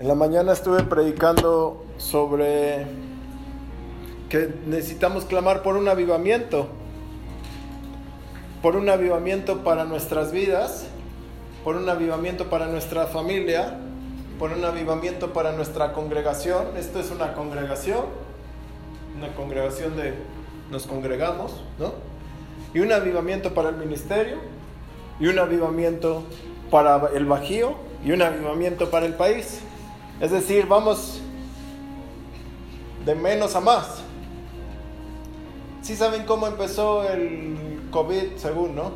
En la mañana estuve predicando sobre que necesitamos clamar por un avivamiento, por un avivamiento para nuestras vidas, por un avivamiento para nuestra familia, por un avivamiento para nuestra congregación. Esto es una congregación, una congregación de nos congregamos, ¿no? Y un avivamiento para el ministerio, y un avivamiento para el Bajío, y un avivamiento para el país. Es decir, vamos de menos a más. ¿Sí saben cómo empezó el COVID, según, no?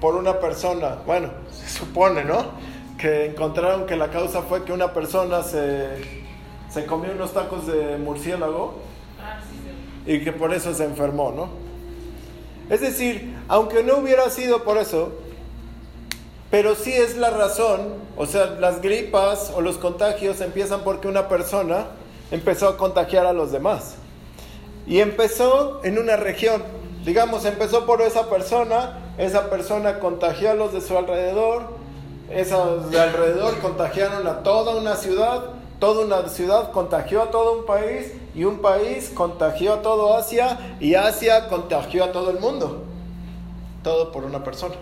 Por una persona, bueno, se supone, ¿no? Que encontraron que la causa fue que una persona se, se comió unos tacos de murciélago y que por eso se enfermó, ¿no? Es decir, aunque no hubiera sido por eso, pero sí es la razón, o sea, las gripas o los contagios empiezan porque una persona empezó a contagiar a los demás. Y empezó en una región, digamos, empezó por esa persona, esa persona contagió a los de su alrededor, esos de alrededor contagiaron a toda una ciudad, toda una ciudad contagió a todo un país y un país contagió a todo Asia y Asia contagió a todo el mundo. Todo por una persona.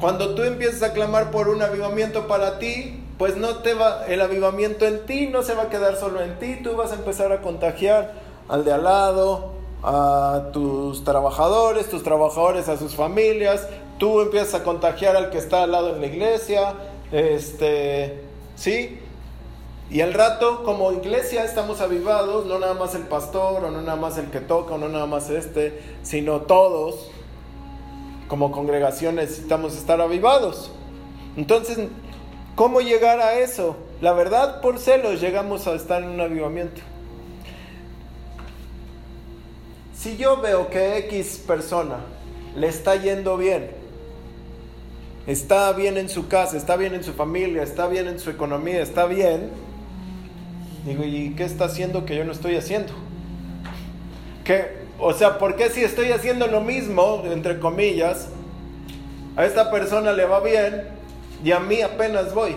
Cuando tú empiezas a clamar por un avivamiento para ti, pues no te va, el avivamiento en ti no se va a quedar solo en ti, tú vas a empezar a contagiar al de al lado, a tus trabajadores, tus trabajadores a sus familias, tú empiezas a contagiar al que está al lado en la iglesia, este, ¿sí? Y al rato, como iglesia, estamos avivados, no nada más el pastor, o no nada más el que toca, o no nada más este, sino todos, como congregación necesitamos estar avivados. Entonces, ¿cómo llegar a eso? La verdad, por celos llegamos a estar en un avivamiento. Si yo veo que X persona le está yendo bien, está bien en su casa, está bien en su familia, está bien en su economía, está bien, digo, ¿y qué está haciendo que yo no estoy haciendo? ¿Qué, o sea, ¿por qué si estoy haciendo lo mismo, entre comillas, a esta persona le va bien y a mí apenas voy?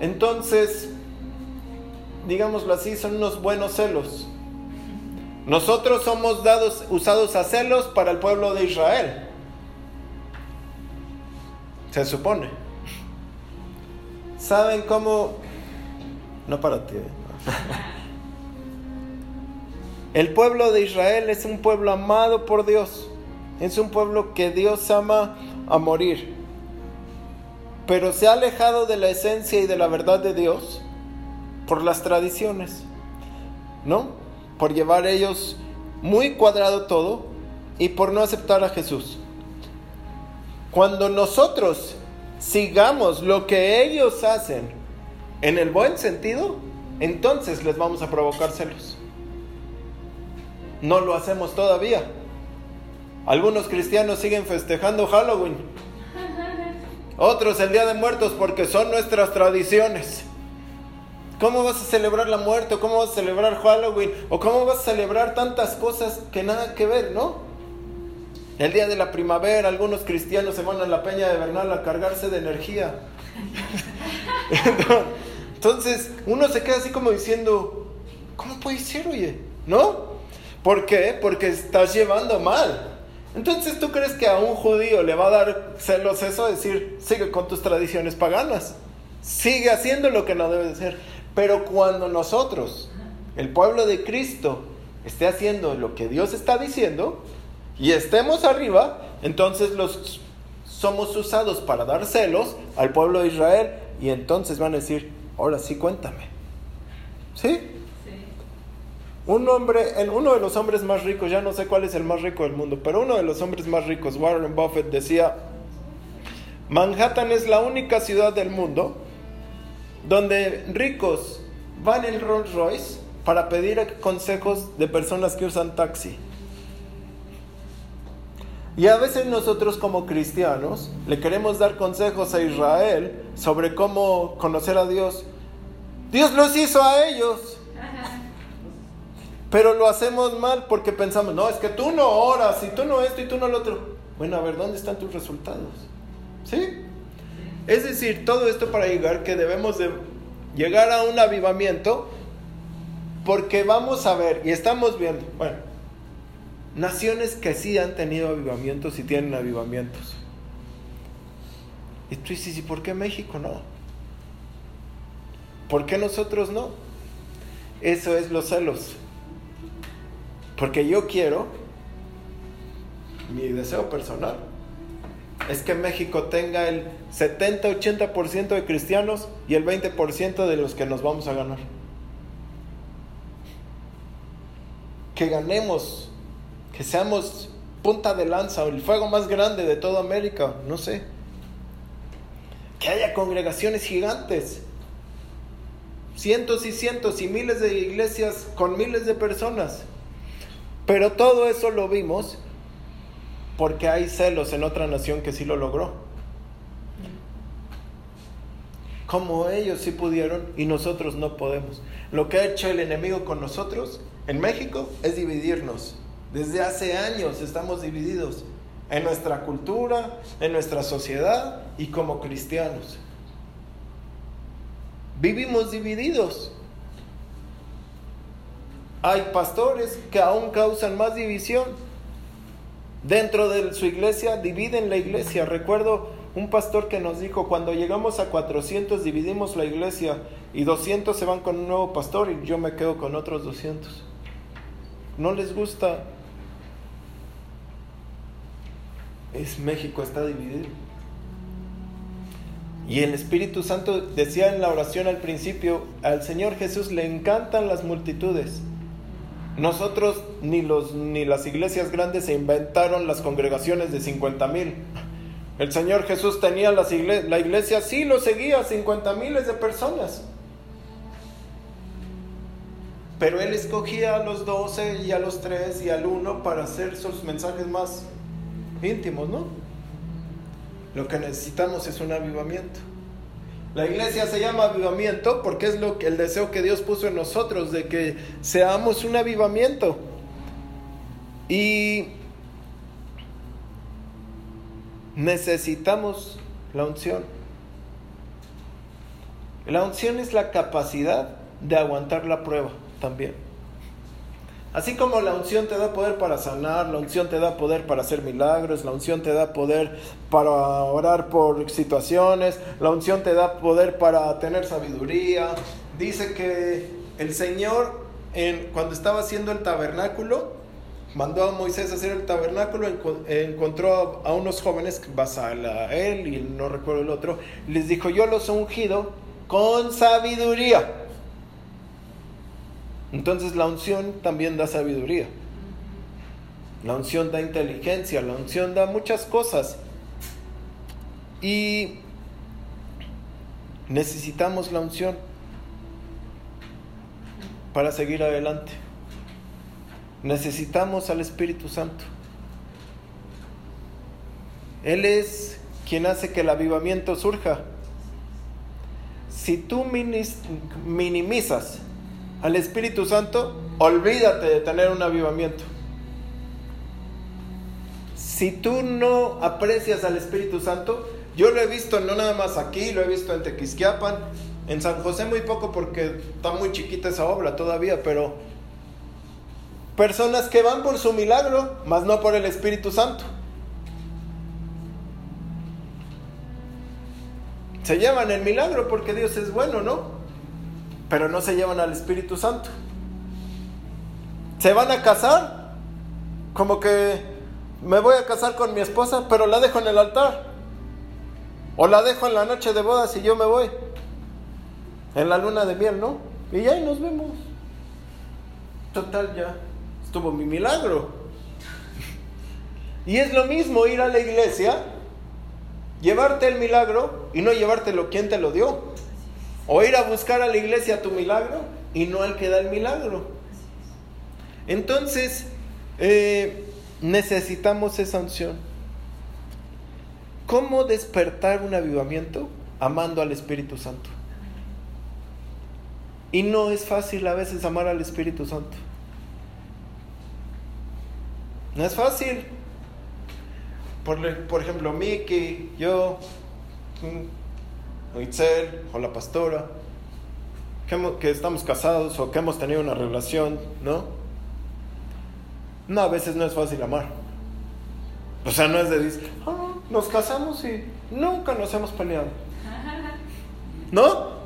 Entonces, digámoslo así, son unos buenos celos. Nosotros somos dados, usados a celos para el pueblo de Israel. Se supone. ¿Saben cómo? No para ti. ¿eh? El pueblo de Israel es un pueblo amado por Dios. Es un pueblo que Dios ama a morir. Pero se ha alejado de la esencia y de la verdad de Dios por las tradiciones. ¿No? Por llevar ellos muy cuadrado todo y por no aceptar a Jesús. Cuando nosotros sigamos lo que ellos hacen en el buen sentido, entonces les vamos a provocar celos. No lo hacemos todavía. Algunos cristianos siguen festejando Halloween. Otros el Día de Muertos porque son nuestras tradiciones. ¿Cómo vas a celebrar la muerte? ¿O cómo vas a celebrar Halloween? ¿O cómo vas a celebrar tantas cosas que nada que ver, no? El día de la primavera, algunos cristianos se van a la peña de Bernal a cargarse de energía. Entonces, uno se queda así como diciendo, ¿cómo puede ser, oye? ¿No? ¿Por qué? Porque estás llevando mal. Entonces, ¿tú crees que a un judío le va a dar celos eso? Decir, sigue con tus tradiciones paganas. Sigue haciendo lo que no debe de ser. Pero cuando nosotros, el pueblo de Cristo, esté haciendo lo que Dios está diciendo y estemos arriba, entonces los somos usados para dar celos al pueblo de Israel y entonces van a decir, ahora sí cuéntame. ¿Sí? Un hombre, uno de los hombres más ricos, ya no sé cuál es el más rico del mundo, pero uno de los hombres más ricos, Warren Buffett, decía, Manhattan es la única ciudad del mundo donde ricos van en Rolls Royce para pedir consejos de personas que usan taxi. Y a veces nosotros como cristianos le queremos dar consejos a Israel sobre cómo conocer a Dios. Dios los hizo a ellos. Pero lo hacemos mal porque pensamos, no, es que tú no oras y tú no esto y tú no lo otro. Bueno, a ver, ¿dónde están tus resultados? ¿Sí? Es decir, todo esto para llegar que debemos de llegar a un avivamiento porque vamos a ver y estamos viendo, bueno, naciones que sí han tenido avivamientos y tienen avivamientos. Y tú dices, ¿y por qué México no? ¿Por qué nosotros no? Eso es los celos. Porque yo quiero, mi deseo personal, es que México tenga el 70-80% de cristianos y el 20% de los que nos vamos a ganar. Que ganemos, que seamos punta de lanza el fuego más grande de toda América, no sé. Que haya congregaciones gigantes, cientos y cientos y miles de iglesias con miles de personas. Pero todo eso lo vimos porque hay celos en otra nación que sí lo logró. Como ellos sí pudieron y nosotros no podemos. Lo que ha hecho el enemigo con nosotros en México es dividirnos. Desde hace años estamos divididos en nuestra cultura, en nuestra sociedad y como cristianos. Vivimos divididos. Hay pastores que aún causan más división. Dentro de su iglesia dividen la iglesia. Recuerdo un pastor que nos dijo, cuando llegamos a 400 dividimos la iglesia y 200 se van con un nuevo pastor y yo me quedo con otros 200. No les gusta. Es México está dividido. Y el Espíritu Santo decía en la oración al principio, al Señor Jesús le encantan las multitudes. Nosotros ni, los, ni las iglesias grandes se inventaron las congregaciones de 50 mil. El Señor Jesús tenía las la iglesia, sí lo seguía, 50 miles de personas. Pero Él escogía a los 12 y a los 3 y al 1 para hacer sus mensajes más íntimos, ¿no? Lo que necesitamos es un avivamiento. La iglesia se llama avivamiento porque es lo que el deseo que Dios puso en nosotros de que seamos un avivamiento. Y necesitamos la unción. La unción es la capacidad de aguantar la prueba también. Así como la unción te da poder para sanar, la unción te da poder para hacer milagros, la unción te da poder para orar por situaciones, la unción te da poder para tener sabiduría. Dice que el Señor, cuando estaba haciendo el tabernáculo, mandó a Moisés a hacer el tabernáculo, encontró a, unos jóvenes, él y no recuerdo el otro, les dijo, yo los he ungido con sabiduría entonces la unción también da sabiduría. La unción da inteligencia, la unción da muchas cosas. Y necesitamos la unción para seguir adelante. Necesitamos al Espíritu Santo. Él es quien hace que el avivamiento surja. Si tú minimizas al Espíritu Santo, olvídate de tener un avivamiento. Si tú no aprecias al Espíritu Santo, yo lo he visto no nada más aquí, lo he visto en Tequisquiapan, en San José muy poco porque está muy chiquita esa obra todavía, pero personas que van por su milagro, mas no por el Espíritu Santo. Se llevan el milagro porque Dios es bueno, ¿no? Pero no se llevan al Espíritu Santo. Se van a casar, como que me voy a casar con mi esposa, pero la dejo en el altar. O la dejo en la noche de bodas y yo me voy. En la luna de miel, ¿no? Y ya nos vemos. Total, ya estuvo mi milagro. Y es lo mismo ir a la iglesia, llevarte el milagro y no llevártelo quien te lo dio. O ir a buscar a la iglesia tu milagro y no al que da el milagro. Entonces, eh, necesitamos esa unción. ¿Cómo despertar un avivamiento? Amando al Espíritu Santo. Y no es fácil a veces amar al Espíritu Santo. No es fácil. Por, por ejemplo, que yo o Itzel, o la pastora, que, estamos casados o que hemos tenido una relación, ¿no? No, a veces no es fácil amar. O sea, no es de decir, ah, nos casamos y nunca nos hemos peleado. ¿No?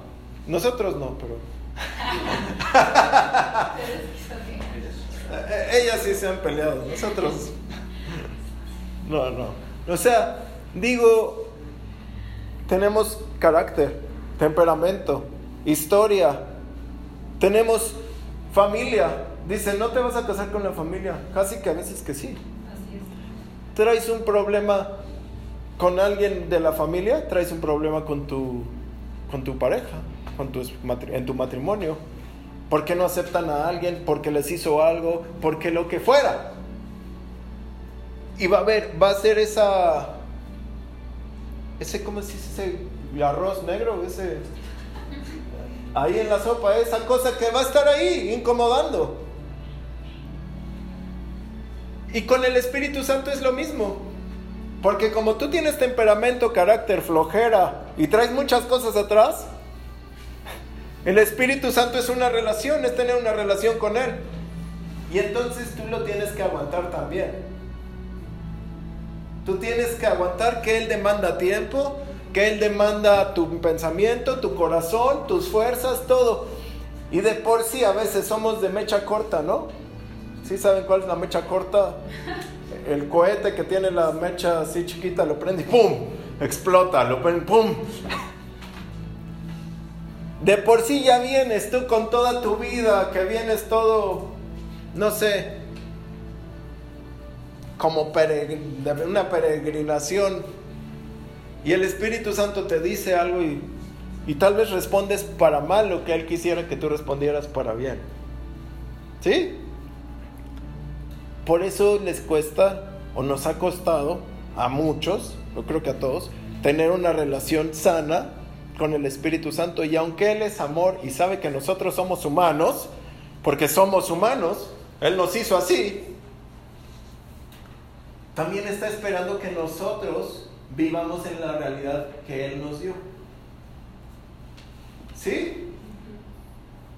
Nosotros no, pero... Ellas sí se han peleado, nosotros... No, no. O sea, digo, tenemos carácter, temperamento, historia, tenemos familia. Dice, no te vas a casar con la familia. Casi que a veces que sí. Traes un problema con alguien de la familia, traes un problema con tu, con tu pareja, con tu, en tu matrimonio. ¿Por qué no aceptan a alguien? Porque les hizo algo, porque lo que fuera. Y va a haber, va a ser esa, ese, ¿cómo se dice? Ese arroz negro, ese, ahí en la sopa, esa cosa que va a estar ahí incomodando. Y con el Espíritu Santo es lo mismo. Porque como tú tienes temperamento, carácter, flojera y traes muchas cosas atrás, el Espíritu Santo es una relación, es tener una relación con Él. Y entonces tú lo tienes que aguantar también. Tú tienes que aguantar que Él demanda tiempo, que Él demanda tu pensamiento, tu corazón, tus fuerzas, todo. Y de por sí a veces somos de mecha corta, ¿no? ¿Sí saben cuál es la mecha corta? El cohete que tiene la mecha así chiquita lo prende y ¡pum! Explota, lo prende, ¡pum! De por sí ya vienes tú con toda tu vida, que vienes todo, no sé, como una peregrinación y el Espíritu Santo te dice algo y, tal vez respondes para mal lo que Él quisiera que tú respondieras para bien. ¿Sí? Por eso les cuesta o nos ha costado a muchos, yo creo que a todos, tener una relación sana con el Espíritu Santo. Y aunque Él es amor y sabe que nosotros somos humanos, porque somos humanos, Él nos hizo así, también está esperando que nosotros vivamos en la realidad que Él nos dio. ¿Sí?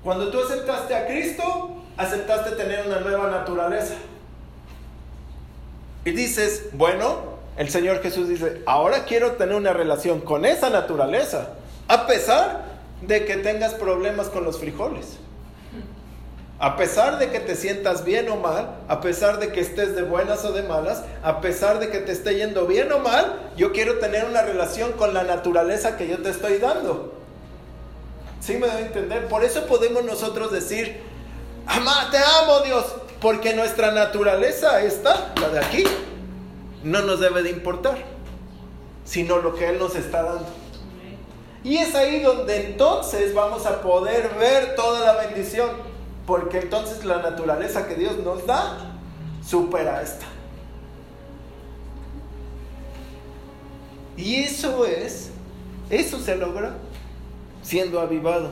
Cuando tú aceptaste a Cristo, aceptaste tener una nueva naturaleza. Y dices, bueno, el Señor Jesús dice, ahora quiero tener una relación con esa naturaleza, a pesar de que tengas problemas con los frijoles. A pesar de que te sientas bien o mal, a pesar de que estés de buenas o de malas, a pesar de que te esté yendo bien o mal, yo quiero tener una relación con la naturaleza que yo te estoy dando. ¿Sí me debe entender? Por eso podemos nosotros decir, Amá, te amo Dios, porque nuestra naturaleza está, la de aquí, no nos debe de importar, sino lo que Él nos está dando. Y es ahí donde entonces vamos a poder ver toda la bendición. Porque entonces la naturaleza que Dios nos da supera esta. Y eso es, eso se logra siendo avivado.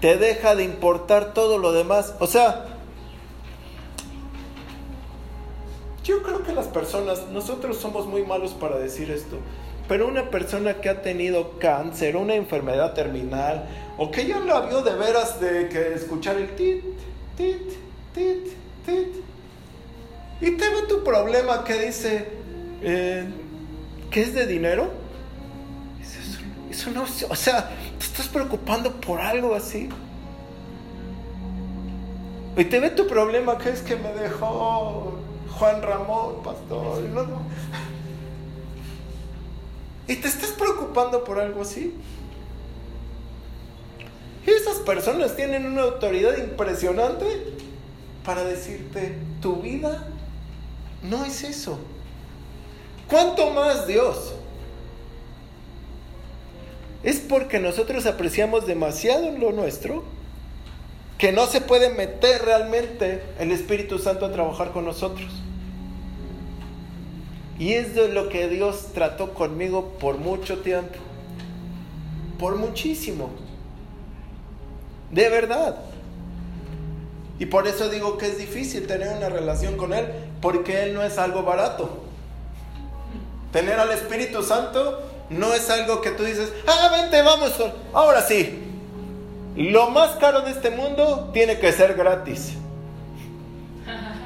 Te deja de importar todo lo demás. O sea, yo creo que las personas, nosotros somos muy malos para decir esto, pero una persona que ha tenido cáncer, una enfermedad terminal, o que ya lo vio de veras de que escuchar el tit, tit, tit, tit, y te ve tu problema que dice, eh, ¿qué es de dinero? Eso, eso no, o sea, te estás preocupando por algo así. Y te ve tu problema que es que me dejó Juan Ramón, pastor. No. ¿Y te estás preocupando por algo así? Esas personas tienen una autoridad impresionante para decirte, tu vida no es eso. ¿Cuánto más Dios? Es porque nosotros apreciamos demasiado lo nuestro que no se puede meter realmente el Espíritu Santo a trabajar con nosotros. Y es lo que Dios trató conmigo por mucho tiempo. Por muchísimo. De verdad. Y por eso digo que es difícil tener una relación con Él, porque Él no es algo barato. Tener al Espíritu Santo no es algo que tú dices, ah, vente, vamos, ahora sí. Lo más caro de este mundo tiene que ser gratis.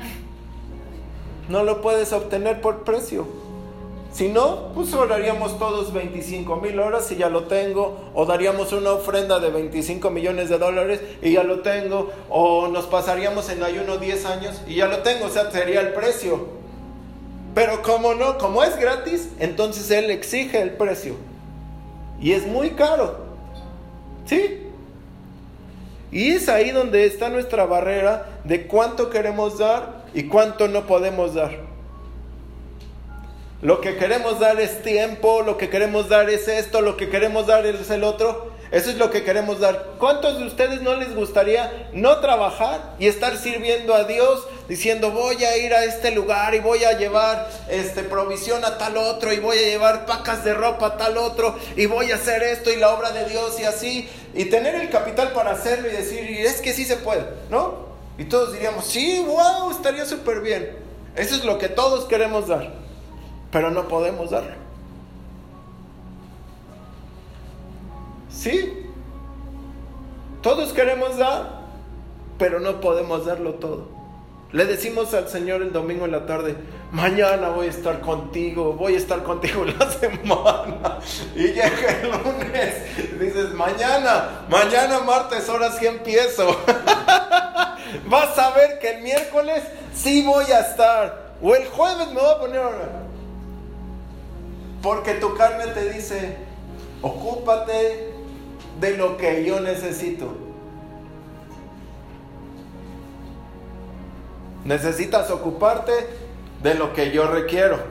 No lo puedes obtener por precio. Si no, pues oraríamos todos 25 mil horas y ya lo tengo. O daríamos una ofrenda de 25 millones de dólares y ya lo tengo. O nos pasaríamos en ayuno 10 años y ya lo tengo. O sea, sería el precio. Pero como no, como es gratis, entonces Él exige el precio. Y es muy caro. ¿Sí? Y es ahí donde está nuestra barrera de cuánto queremos dar y cuánto no podemos dar. Lo que queremos dar es tiempo, lo que queremos dar es esto, lo que queremos dar es el otro. Eso es lo que queremos dar. ¿Cuántos de ustedes no les gustaría no trabajar y estar sirviendo a Dios diciendo voy a ir a este lugar y voy a llevar este provisión a tal otro y voy a llevar pacas de ropa a tal otro y voy a hacer esto y la obra de Dios y así y tener el capital para hacerlo y decir es que sí se puede, ¿no? Y todos diríamos, "Sí, wow, estaría súper bien." Eso es lo que todos queremos dar pero no podemos darlo. Sí, todos queremos dar, pero no podemos darlo todo. Le decimos al Señor el domingo en la tarde, mañana voy a estar contigo, voy a estar contigo la semana. Y llega el lunes, dices, mañana, mañana martes, horas sí empiezo. Vas a ver que el miércoles sí voy a estar. O el jueves me voy a poner a porque tu carne te dice, ocúpate de lo que yo necesito. Necesitas ocuparte de lo que yo requiero.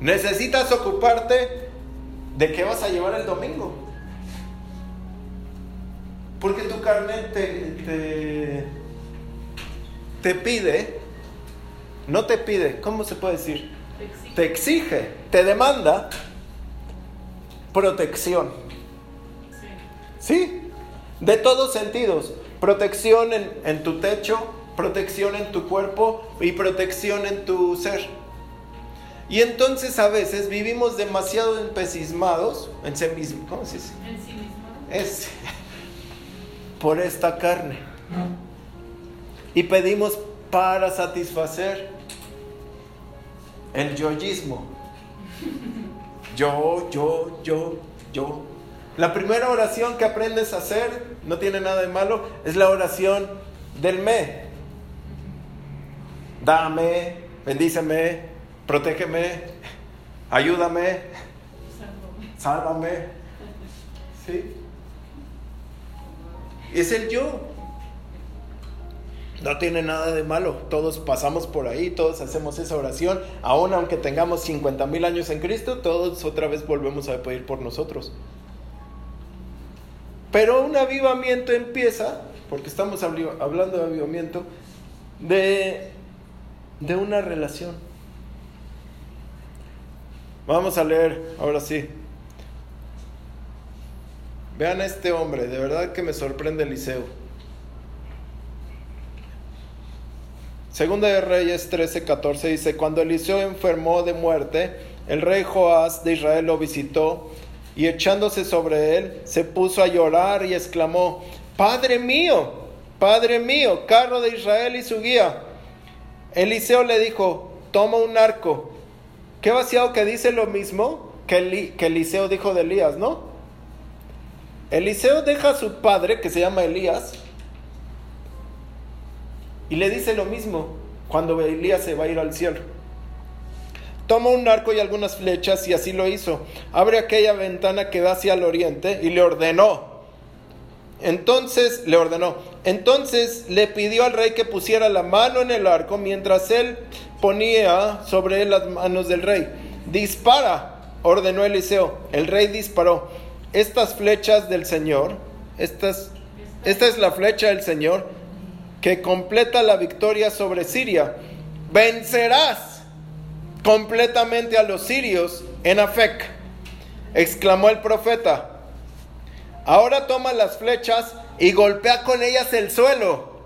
Necesitas ocuparte de qué vas a llevar el domingo. Porque tu carne te, te, pide, no te pide, ¿cómo se puede decir? te exige, te demanda protección. Sí. De todos sentidos. Protección en, en, tu techo, protección en tu cuerpo y protección en tu ser. Y entonces a veces vivimos demasiado empecismados, en sí mismo, ¿cómo se dice? En sí mismo. Es por esta carne. Y pedimos para satisfacer el yoísmo. Yo, yo, yo, yo. La primera oración que aprendes a hacer, no tiene nada de malo, es la oración del me. Dame, bendíceme, protégeme, ayúdame, sálvame. ¿Sí? Es el yo. No tiene nada de malo, todos pasamos por ahí, todos hacemos esa oración, aún aunque tengamos 50 mil años en Cristo, todos otra vez volvemos a pedir por nosotros. Pero un avivamiento empieza, porque estamos hablando de avivamiento, de, de una relación. Vamos a leer, ahora sí. Vean a este hombre, de verdad que me sorprende Eliseo. Segunda de Reyes 13, 14 dice, cuando Eliseo enfermó de muerte, el rey Joás de Israel lo visitó y echándose sobre él, se puso a llorar y exclamó, Padre mío, Padre mío, carro de Israel y su guía. Eliseo le dijo, toma un arco. Qué vaciado que dice lo mismo que, que Eliseo dijo de Elías, ¿no? Eliseo deja a su padre, que se llama Elías, y le dice lo mismo cuando Elías se va a ir al cielo. Toma un arco y algunas flechas y así lo hizo. Abre aquella ventana que da hacia el oriente y le ordenó. Entonces le ordenó. Entonces le pidió al rey que pusiera la mano en el arco mientras él ponía sobre él las manos del rey. Dispara, ordenó Eliseo. El rey disparó. Estas flechas del Señor, esta es la flecha del Señor que completa la victoria sobre Siria. Vencerás completamente a los sirios en Afec, exclamó el profeta. Ahora toma las flechas y golpea con ellas el suelo.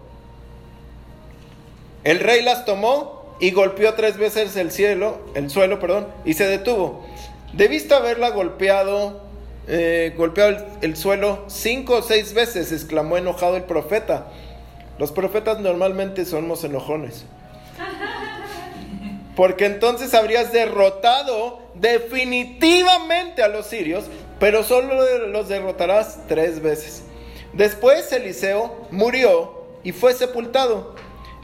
El rey las tomó y golpeó tres veces el cielo, el suelo, perdón, y se detuvo. Debiste haberla golpeado, eh, golpeado el, el suelo cinco o seis veces, exclamó enojado el profeta. Los profetas normalmente somos enojones. Porque entonces habrías derrotado definitivamente a los sirios, pero solo los derrotarás tres veces. Después Eliseo murió y fue sepultado.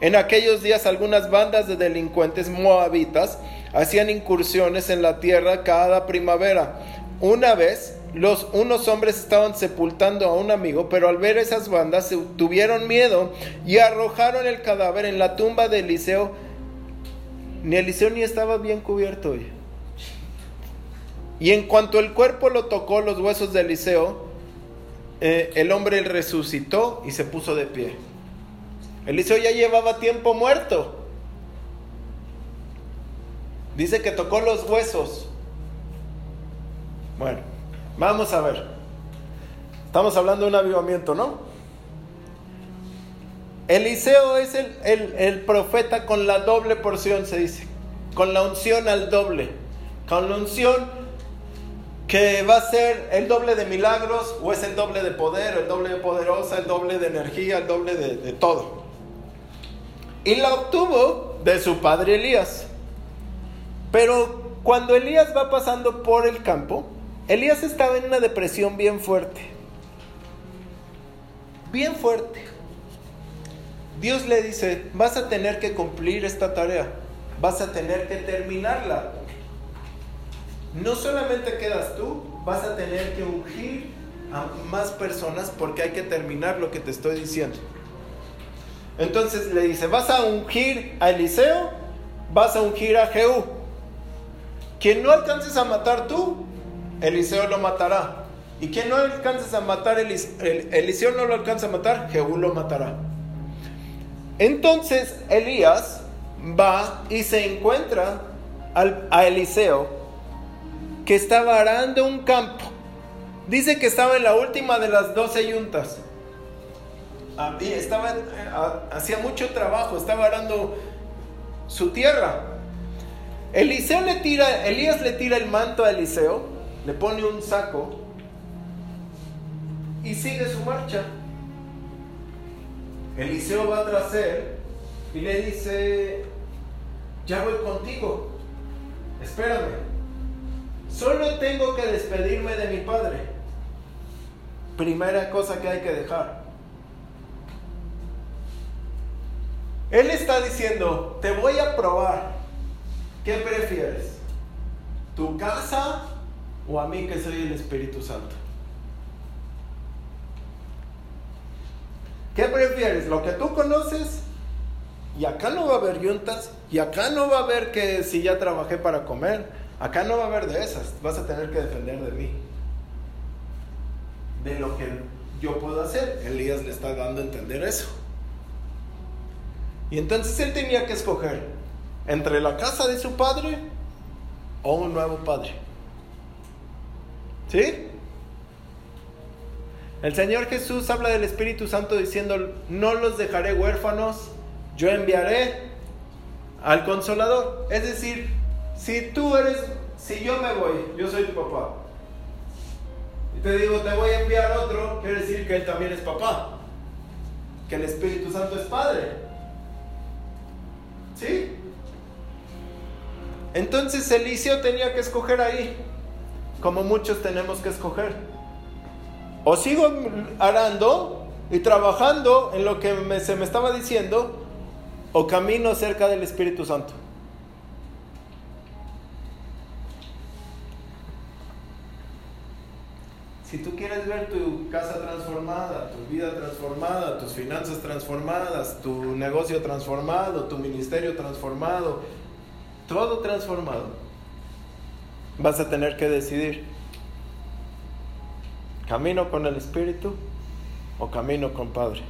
En aquellos días algunas bandas de delincuentes moabitas hacían incursiones en la tierra cada primavera. Una vez los unos hombres estaban sepultando a un amigo, pero al ver esas bandas tuvieron miedo y arrojaron el cadáver en la tumba de Eliseo. Ni Eliseo ni estaba bien cubierto. Y en cuanto el cuerpo lo tocó los huesos de Eliseo, eh, el hombre resucitó y se puso de pie. Eliseo ya llevaba tiempo muerto. Dice que tocó los huesos. Bueno, vamos a ver. Estamos hablando de un avivamiento, ¿no? Eliseo es el, el, profeta con la doble porción, se dice. Con la unción al doble. Con la unción que va a ser el doble de milagros, o es el doble de poder, el doble de poderosa, el doble de energía, el doble de todo. Y la obtuvo de su padre Elías. Pero cuando Elías va pasando por el campo, Elías estaba en una depresión bien fuerte. Bien fuerte. Dios le dice, vas a tener que cumplir esta tarea, vas a tener que terminarla. No solamente quedas tú, vas a tener que ungir a más personas porque hay que terminar lo que te estoy diciendo. Entonces le dice, vas a ungir a Eliseo, vas a ungir a Jehú. Quien no alcances a matar tú, Eliseo lo matará. Y quien no alcances a matar, Eliseo no lo alcanza a matar, Jehú lo matará. Entonces Elías va y se encuentra a Eliseo que estaba arando un campo. Dice que estaba en la última de las doce yuntas. Estaba, hacía mucho trabajo, estaba arando su tierra. Eliseo le tira, Elías le tira el manto a Eliseo, le pone un saco y sigue su marcha. Eliseo va tras él y le dice, ya voy contigo, espérame, solo tengo que despedirme de mi padre. Primera cosa que hay que dejar. Él está diciendo, te voy a probar. ¿Qué prefieres? ¿Tu casa o a mí que soy el Espíritu Santo? ¿Qué prefieres? ¿Lo que tú conoces? Y acá no va a haber yuntas. Y acá no va a haber que si ya trabajé para comer. Acá no va a haber de esas. Vas a tener que defender de mí. De lo que yo puedo hacer. Elías le está dando a entender eso. Y entonces él tenía que escoger entre la casa de su padre o un nuevo padre. ¿Sí? El Señor Jesús habla del Espíritu Santo diciendo, no los dejaré huérfanos, yo enviaré al consolador. Es decir, si tú eres, si yo me voy, yo soy tu papá, y te digo, te voy a enviar otro, quiere decir que él también es papá, que el Espíritu Santo es padre. ¿Sí? Entonces Eliseo tenía que escoger ahí, como muchos tenemos que escoger. O sigo arando y trabajando en lo que se me estaba diciendo, o camino cerca del Espíritu Santo. Si tú quieres ver tu casa transformada, tu vida transformada, tus finanzas transformadas, tu negocio transformado, tu ministerio transformado, todo transformado, vas a tener que decidir, ¿camino con el Espíritu o camino con Padre?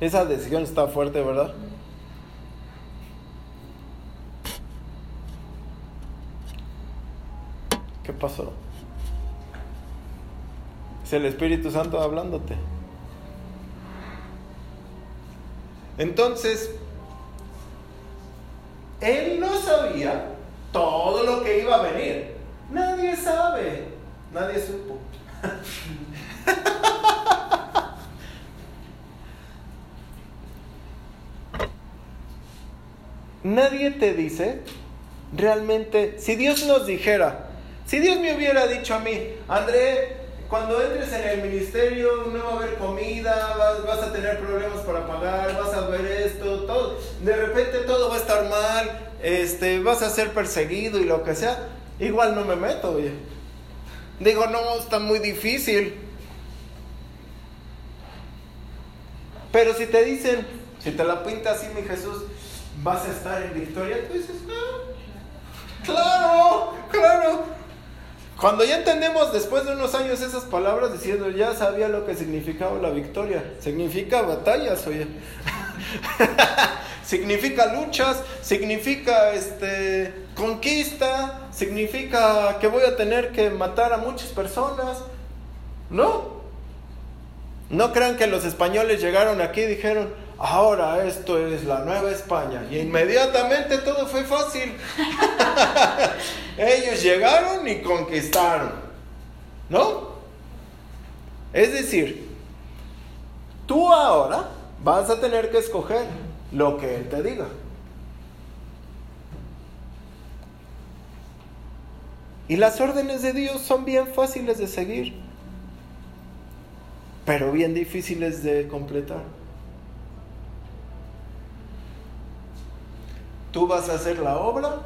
Esa decisión está fuerte, ¿verdad? ¿Qué pasó? el Espíritu Santo hablándote. Entonces, él no sabía todo lo que iba a venir. nadie sabe. Nadie supo. Nadie te dice realmente, si Dios nos dijera, si Dios me hubiera dicho a mí, André, cuando entres en el ministerio no va a haber comida, vas, a tener problemas para pagar, vas a ver esto, todo, de repente todo va a estar mal, este, vas a ser perseguido y lo que sea, igual no me meto, oye. Digo, no, está muy difícil. Pero si te dicen, si te la pinta así mi Jesús, vas a estar en victoria, tú dices, ah, claro, claro. Cuando ya entendemos después de unos años esas palabras diciendo, ya sabía lo que significaba la victoria. Significa batallas, oye. significa luchas, significa este conquista, significa que voy a tener que matar a muchas personas. No. No crean que los españoles llegaron aquí y dijeron, ahora esto es la nueva España. Y inmediatamente todo fue fácil. Ellos llegaron y conquistaron. ¿No? Es decir, tú ahora vas a tener que escoger lo que Él te diga. Y las órdenes de Dios son bien fáciles de seguir, pero bien difíciles de completar. Tú vas a hacer la obra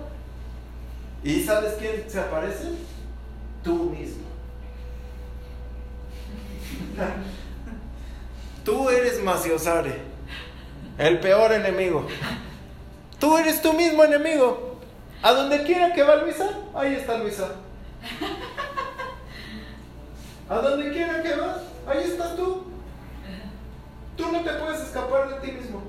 y ¿sabes quién se aparece? Tú mismo. Tú eres Maciosare, el peor enemigo. Tú eres tu mismo enemigo. A donde quiera que va Luisa, ahí está Luisa. A donde quiera que vas, ahí estás tú. Tú no te puedes escapar de ti mismo.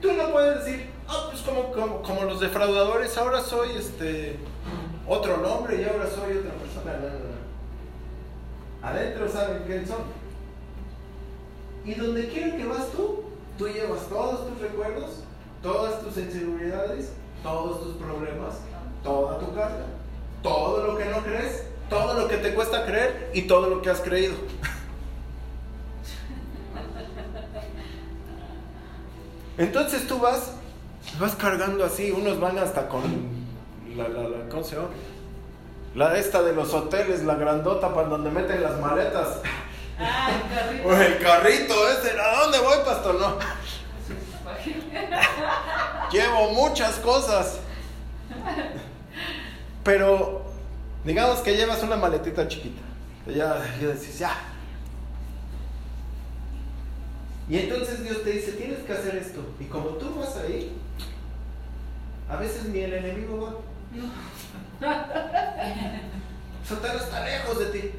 Tú no puedes decir, ah, pues como, como, los defraudadores, ahora soy este otro nombre y ahora soy otra persona. Adentro saben quién son. Y donde quiera que vas tú, tú llevas todos tus recuerdos, todas tus inseguridades, todos tus problemas, toda tu carga, todo lo que no crees, todo lo que te cuesta creer y todo lo que has creído. Entonces tú vas, vas cargando así, unos van hasta con la, la, la ¿cómo se llama? La esta de los hoteles, la grandota para donde meten las maletas. Ah, el carrito. el carrito ese, ¿a dónde voy, pastor? No. Llevo muchas cosas. Pero digamos que llevas una maletita chiquita. Ya, ya decís, ya, y entonces Dios te dice, tienes que hacer esto. Y como tú vas ahí, a veces ni el enemigo va. Satanás está lejos de ti.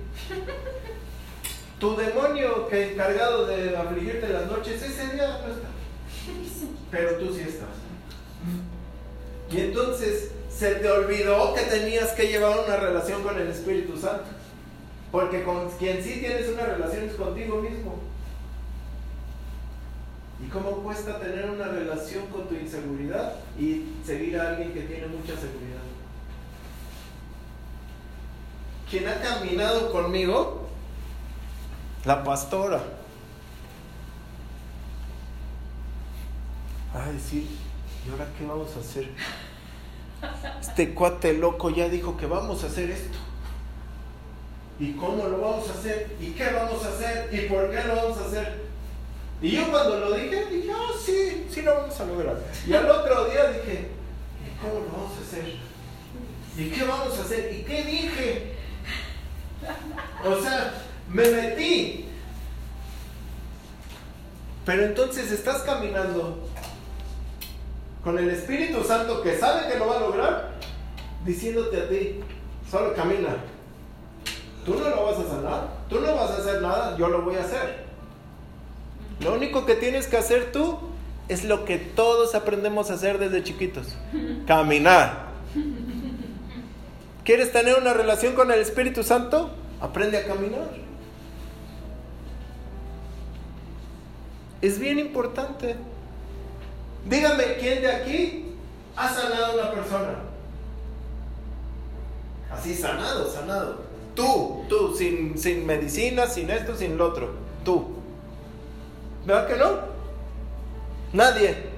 Tu demonio que encargado de afligirte las noches, ese día no está. Pero tú sí estás. Y entonces se te olvidó que tenías que llevar una relación con el Espíritu Santo. Porque con quien sí tienes una relación es contigo mismo. ¿Y cómo cuesta tener una relación con tu inseguridad y seguir a alguien que tiene mucha seguridad? ¿Quién ha caminado conmigo? La pastora. Ay, sí, ¿y ahora qué vamos a hacer? Este cuate loco ya dijo que vamos a hacer esto. ¿Y cómo lo vamos a hacer? ¿Y qué vamos a hacer? ¿Y por qué lo vamos a hacer? Y yo cuando lo dije, dije, oh sí, sí lo vamos a lograr. Y al otro día dije, ¿y cómo lo vamos a hacer? ¿Y qué vamos a hacer? ¿Y qué dije? O sea, me metí. Pero entonces estás caminando con el Espíritu Santo que sabe que lo va a lograr, diciéndote a ti, solo camina. Tú no lo vas a sanar, tú no vas a hacer nada, yo lo voy a hacer. Lo único que tienes que hacer tú es lo que todos aprendemos a hacer desde chiquitos. Caminar. ¿Quieres tener una relación con el Espíritu Santo? Aprende a caminar. Es bien importante. Dígame, ¿quién de aquí ha sanado a una persona? Así sanado, sanado. Tú, tú, sin, sin medicina, sin esto, sin lo otro. Tú. ¿Verdad que no? Nadie.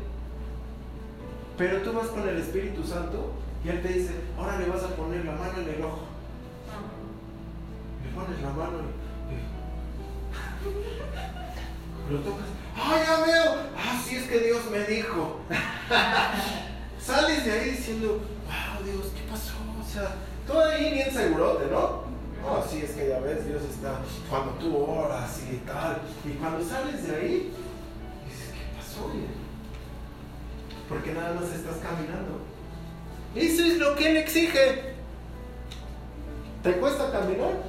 Pero tú vas con el Espíritu Santo y Él te dice, ahora le vas a poner la mano en el ojo. Le pones la mano y lo tocas. ¡Ay, ya veo! Así es que Dios me dijo. Sales de ahí diciendo, wow, Dios, ¿qué pasó? O sea, todo ahí bien segurote, ¿no? No, así es que ya ves, Dios está cuando tú oras y tal. Y cuando sales de ahí, dices, ¿qué pasó? Porque nada más estás caminando. Eso es lo que Él exige. ¿Te cuesta caminar?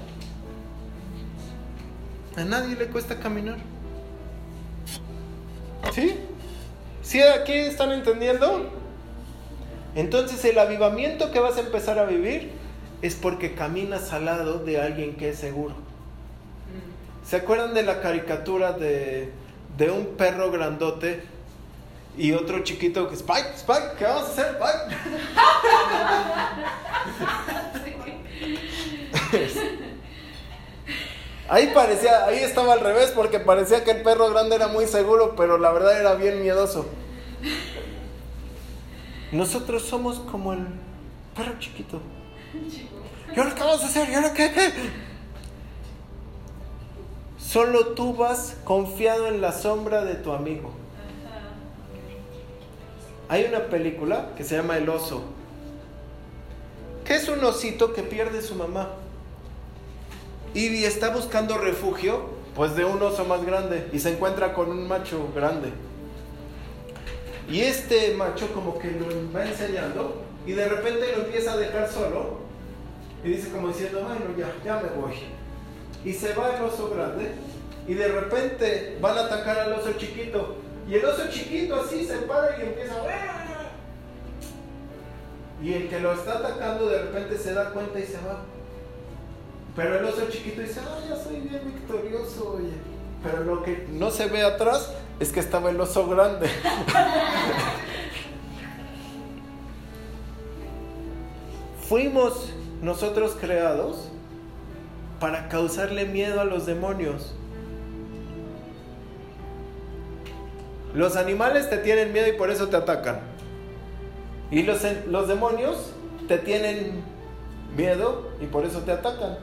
A nadie le cuesta caminar. ¿Sí? ¿Sí aquí están entendiendo? Entonces el avivamiento que vas a empezar a vivir es porque caminas al lado de alguien que es seguro. ¿Se acuerdan de la caricatura de, de un perro grandote y otro chiquito que Spike, Spike, ¿qué vamos a hacer, Spike? ahí parecía, ahí estaba al revés porque parecía que el perro grande era muy seguro, pero la verdad era bien miedoso. Nosotros somos como el perro chiquito. ¿Y ahora qué vamos a hacer? ¿Y ahora qué? Solo tú vas confiado en la sombra de tu amigo. Hay una película que se llama El oso, que es un osito que pierde su mamá y está buscando refugio, pues de un oso más grande y se encuentra con un macho grande. Y este macho como que lo va enseñando y de repente lo empieza a dejar solo y dice como diciendo, bueno, ya, ya me voy. Y se va el oso grande y de repente van a atacar al oso chiquito. Y el oso chiquito así se para y empieza a... Y el que lo está atacando de repente se da cuenta y se va. Pero el oso chiquito dice, ah, ya soy bien victorioso, oye. Pero lo que no se ve atrás es que estaba el oso grande. Fuimos nosotros creados para causarle miedo a los demonios. Los animales te tienen miedo y por eso te atacan. Y los, los demonios te tienen miedo y por eso te atacan.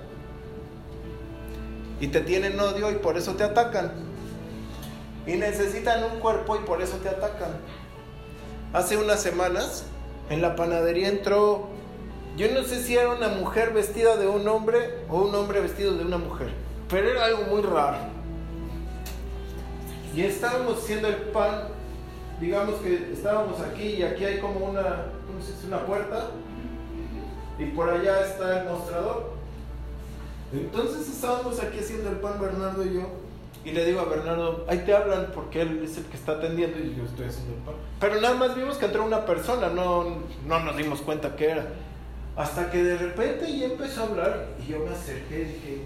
Y te tienen odio y por eso te atacan. Y necesitan un cuerpo y por eso te atacan. Hace unas semanas en la panadería entró, yo no sé si era una mujer vestida de un hombre o un hombre vestido de una mujer, pero era algo muy raro. Y estábamos haciendo el pan, digamos que estábamos aquí y aquí hay como una, ¿cómo se? Una puerta y por allá está el mostrador. Entonces estábamos aquí haciendo el pan Bernardo y yo y le digo a Bernardo, ahí te hablan porque él es el que está atendiendo y yo estoy haciendo el pan. Pero nada más vimos que entró una persona, no, no nos dimos cuenta que era. Hasta que de repente ya empezó a hablar y yo me acerqué y dije,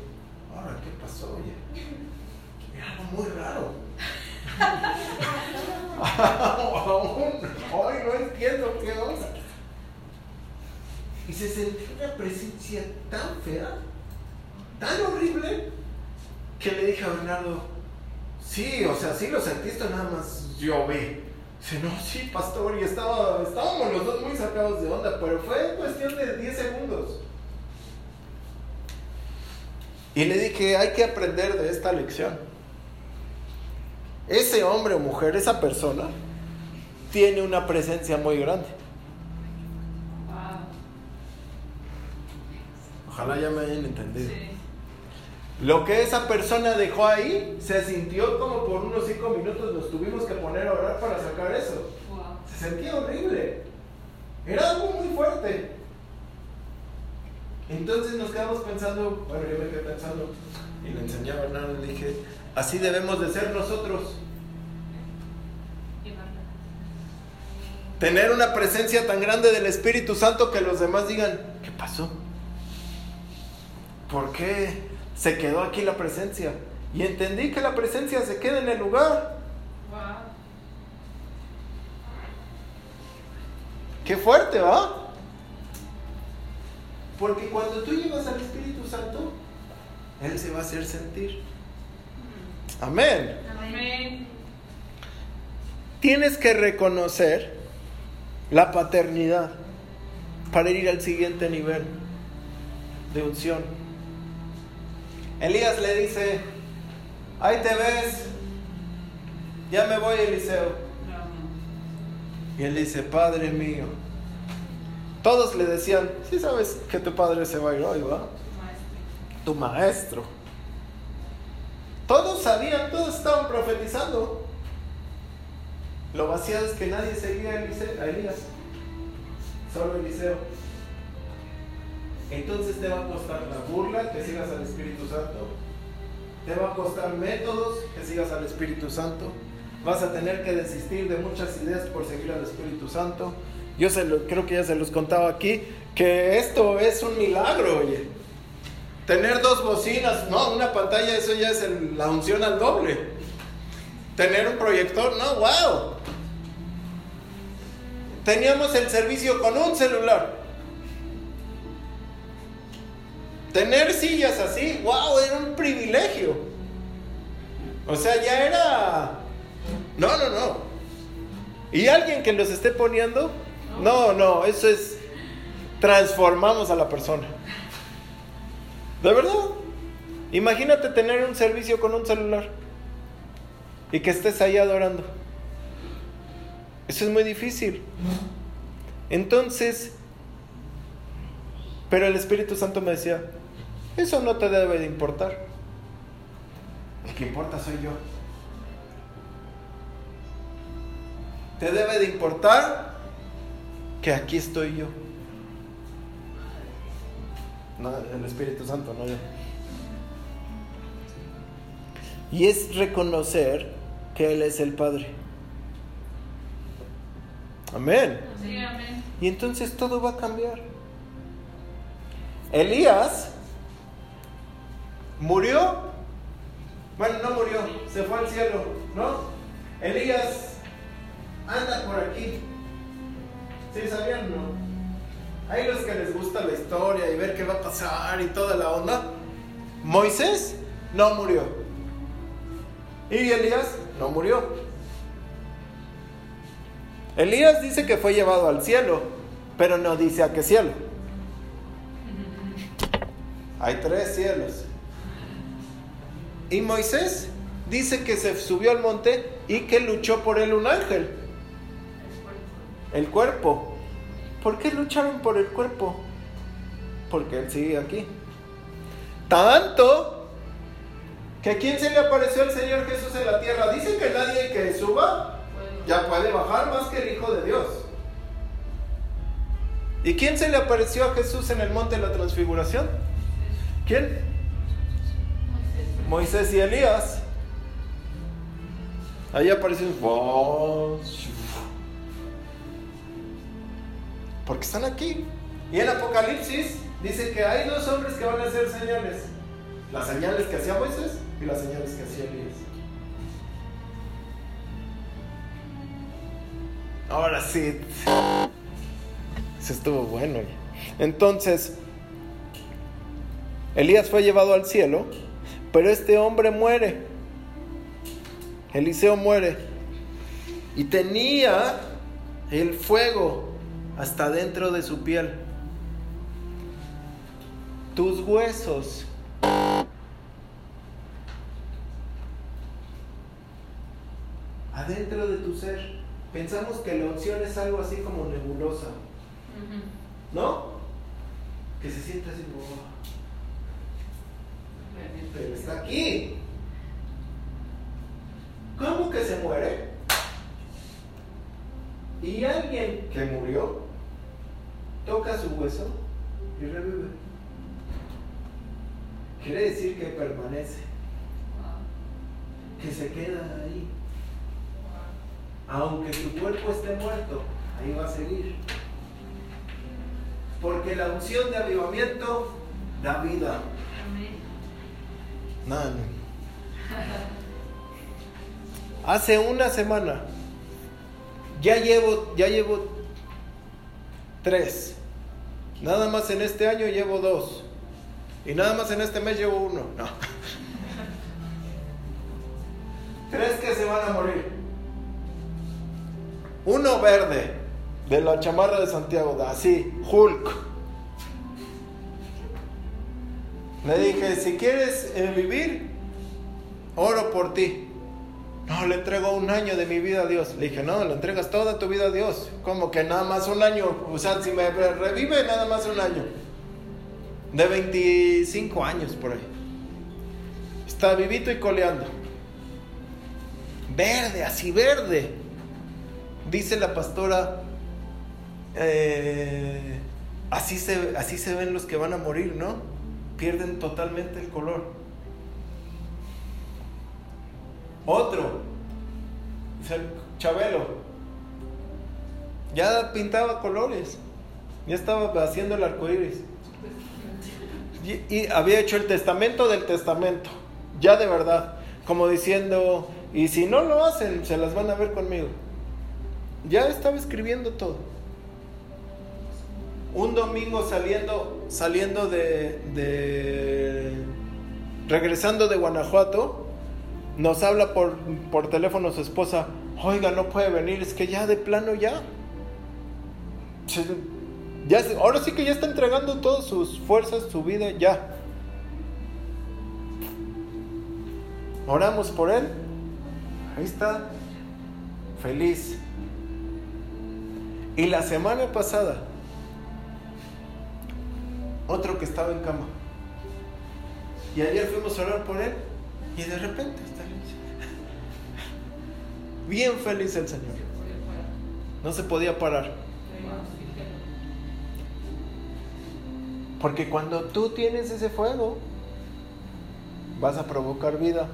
ahora, ¿qué pasó? Oye, era algo muy raro. hoy no entiendo qué onda. Y se sentía una presencia tan fea, tan horrible, que le dije a Bernardo, sí, o sea, sí lo sentiste, nada más yo vi. Dice, no, sí, pastor, y estaba, estábamos los dos muy sacados de onda, pero fue cuestión de 10 segundos. Y le dije, hay que aprender de esta lección. Ese hombre o mujer, esa persona, tiene una presencia muy grande. Ojalá ya me hayan entendido. Lo que esa persona dejó ahí se sintió como por unos cinco minutos nos tuvimos que poner a orar para sacar eso. Se sentía horrible. Era algo muy fuerte. Entonces nos quedamos pensando, bueno, yo me quedé pensando y le enseñé a Bernardo y le dije, así debemos de ser nosotros. Tener una presencia tan grande del Espíritu Santo que los demás digan, ¿qué pasó? ¿Por qué se quedó aquí la presencia. Y entendí que la presencia se queda en el lugar. Qué fuerte, ¿va? Porque cuando tú llevas al Espíritu Santo, Él se va a hacer sentir. Amén. Amén. Tienes que reconocer la paternidad para ir al siguiente nivel de unción. Elías le dice, ahí te ves, ya me voy Eliseo. Y él dice, Padre mío. Todos le decían, sí sabes que tu padre se va a ir hoy, ¿va? Tu maestro. Todos sabían, todos estaban profetizando. Lo vaciado es que nadie seguía a Elías, solo Eliseo. Entonces te va a costar la burla que sigas al Espíritu Santo. Te va a costar métodos que sigas al Espíritu Santo. Vas a tener que desistir de muchas ideas por seguir al Espíritu Santo. Yo creo que ya se los contaba aquí, que esto es un milagro, oye. Tener dos bocinas, no, una pantalla, eso ya es la unción al doble. Tener un proyector, no, wow. Teníamos el servicio con un celular. Tener sillas así, wow, era un privilegio. O sea, ya era... No, no, no. ¿Y alguien que los esté poniendo? No, no, eso es... Transformamos a la persona. De verdad. Imagínate tener un servicio con un celular y que estés ahí adorando. Eso es muy difícil. Entonces, pero el Espíritu Santo me decía, eso no te debe de importar. El que importa soy yo. Te debe de importar que aquí estoy yo. No, el Espíritu Santo, no yo. Y es reconocer que Él es el Padre. Amén. amén. Y entonces todo va a cambiar. Elías murió. Bueno, no murió, se fue al cielo, ¿no? Elías anda por aquí. ¿Sí sabían, no? Hay los que les gusta la historia y ver qué va a pasar y toda la onda. Moisés no murió. Y Elías no murió. Elías dice que fue llevado al cielo, pero no dice a qué cielo. Hay tres cielos. Y Moisés dice que se subió al monte y que luchó por él un ángel. El cuerpo. ¿Por qué lucharon por el cuerpo? Porque él sigue aquí. Tanto que a quién se le apareció el Señor Jesús en la tierra. Dice que nadie que suba ya puede bajar más que el Hijo de Dios. ¿Y quién se le apareció a Jesús en el monte de la transfiguración? ¿Quién? Moisés y Elías. Ahí aparecen. Porque están aquí. Y en Apocalipsis dice que hay dos hombres que van a hacer señales. Las señales que hacía Moisés y las señales que hacía Elías. Ahora sí. Eso estuvo bueno. Entonces, Elías fue llevado al cielo, pero este hombre muere. Eliseo muere. Y tenía el fuego hasta dentro de su piel. Tus huesos. Adentro de tu ser. Pensamos que la unción es algo así como nebulosa. ¿No? Que se siente así como... Pero está aquí. ¿Cómo que se muere? Y alguien que murió toca su hueso y revive. Quiere decir que permanece, que se queda ahí. Aunque su cuerpo esté muerto, ahí va a seguir. Porque la unción de avivamiento da vida. Nada. Hace una semana ya llevo, ya llevo tres Nada más en este año llevo dos. Y nada más en este mes llevo uno. No. ¿Crees que se van a morir? Uno verde, de la chamarra de Santiago, así, Hulk. Le dije, si quieres eh, vivir, oro por ti. No, le entrego un año de mi vida a Dios. Le dije, no, le entregas toda tu vida a Dios. Como que nada más un año. O sea, si me revive, nada más un año. De 25 años por ahí. Está vivito y coleando. Verde, así verde. Dice la pastora, eh, así, se, así se ven los que van a morir, ¿no? Pierden totalmente el color. Otro, Chabelo, ya pintaba colores, ya estaba haciendo el arco iris. Y, había hecho el testamento del testamento, ya de verdad, como diciendo, y si no lo hacen, se las van a ver conmigo. Ya estaba escribiendo todo. Un domingo saliendo, saliendo de, de regresando de Guanajuato, nos habla por, por teléfono su esposa, oiga, no puede venir, es que ya de plano ya. ya ahora sí que ya está entregando todas sus fuerzas, su vida, ya. Oramos por él. Ahí está. Feliz. Y la semana pasada, otro que estaba en cama. Y ayer fuimos a orar por él. Y de repente Bien feliz el Señor. No se podía parar. Porque cuando tú tienes ese fuego, vas a provocar vida.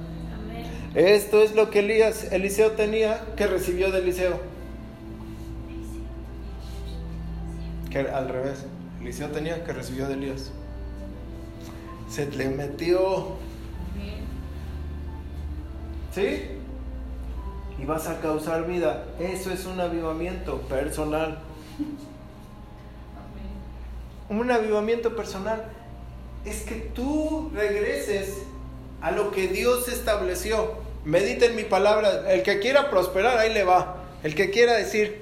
Esto es lo que Elías, Eliseo tenía que recibió de Eliseo. Que al revés, Eliseo tenía que recibió de Elías. Se le metió. ¿Sí? y vas a causar vida. Eso es un avivamiento personal. Un avivamiento personal es que tú regreses a lo que Dios estableció. Medita en mi palabra. El que quiera prosperar, ahí le va. El que quiera decir,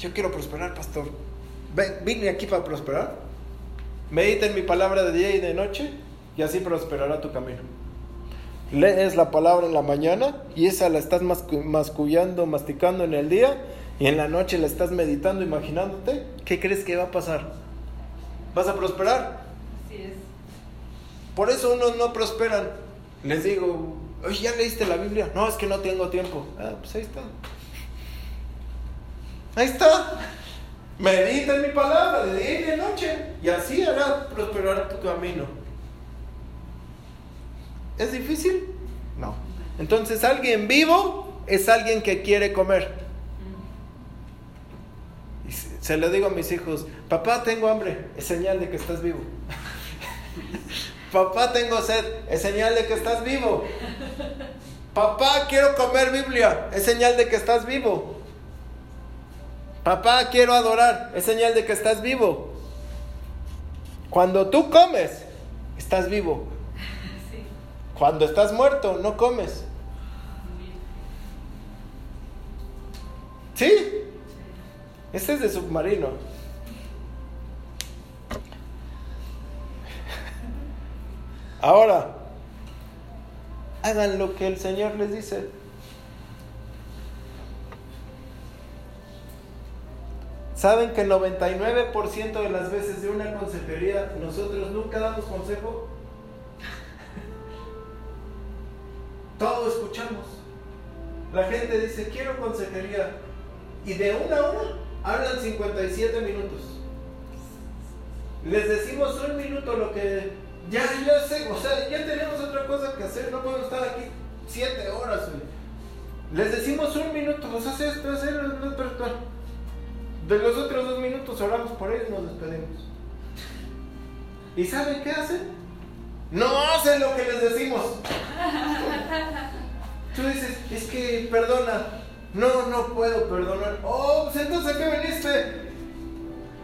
yo quiero prosperar, pastor. Vine aquí para prosperar. Medita en mi palabra de día y de noche y así prosperará tu camino lees la palabra en la mañana y esa la estás mascullando, masticando en el día y en la noche la estás meditando, imaginándote, ¿qué crees que va a pasar? ¿Vas a prosperar? Así es. Por eso unos no prosperan. Les digo, oye, ¿ya leíste la Biblia? No, es que no tengo tiempo. Ah, pues ahí está. Ahí está. Medita en mi palabra de día y de noche y así hará prosperar tu camino. ¿Es difícil? No. Entonces alguien vivo es alguien que quiere comer. Se le digo a mis hijos, papá tengo hambre, es señal de que estás vivo. papá tengo sed, es señal de que estás vivo. Papá quiero comer Biblia, es señal de que estás vivo. Papá quiero adorar, es señal de que estás vivo. Cuando tú comes, estás vivo. Cuando estás muerto, no comes. ¿Sí? Este es de submarino. Ahora, hagan lo que el Señor les dice. ¿Saben que el 99% de las veces de una consejería nosotros nunca damos consejo? Todo escuchamos. La gente dice, quiero consejería. Y de una hora hablan 57 minutos. Les decimos un minuto lo que ya, ya sé, o sea, ya tenemos otra cosa que hacer, no podemos estar aquí 7 horas. Les decimos un minuto, o sea, esto, hacer De los otros dos minutos oramos por ellos nos despedimos. ¿Y saben qué hacen? No hacen lo que les decimos. Tú dices, es que perdona. No, no puedo perdonar. Oh, pues entonces ¿a qué viniste?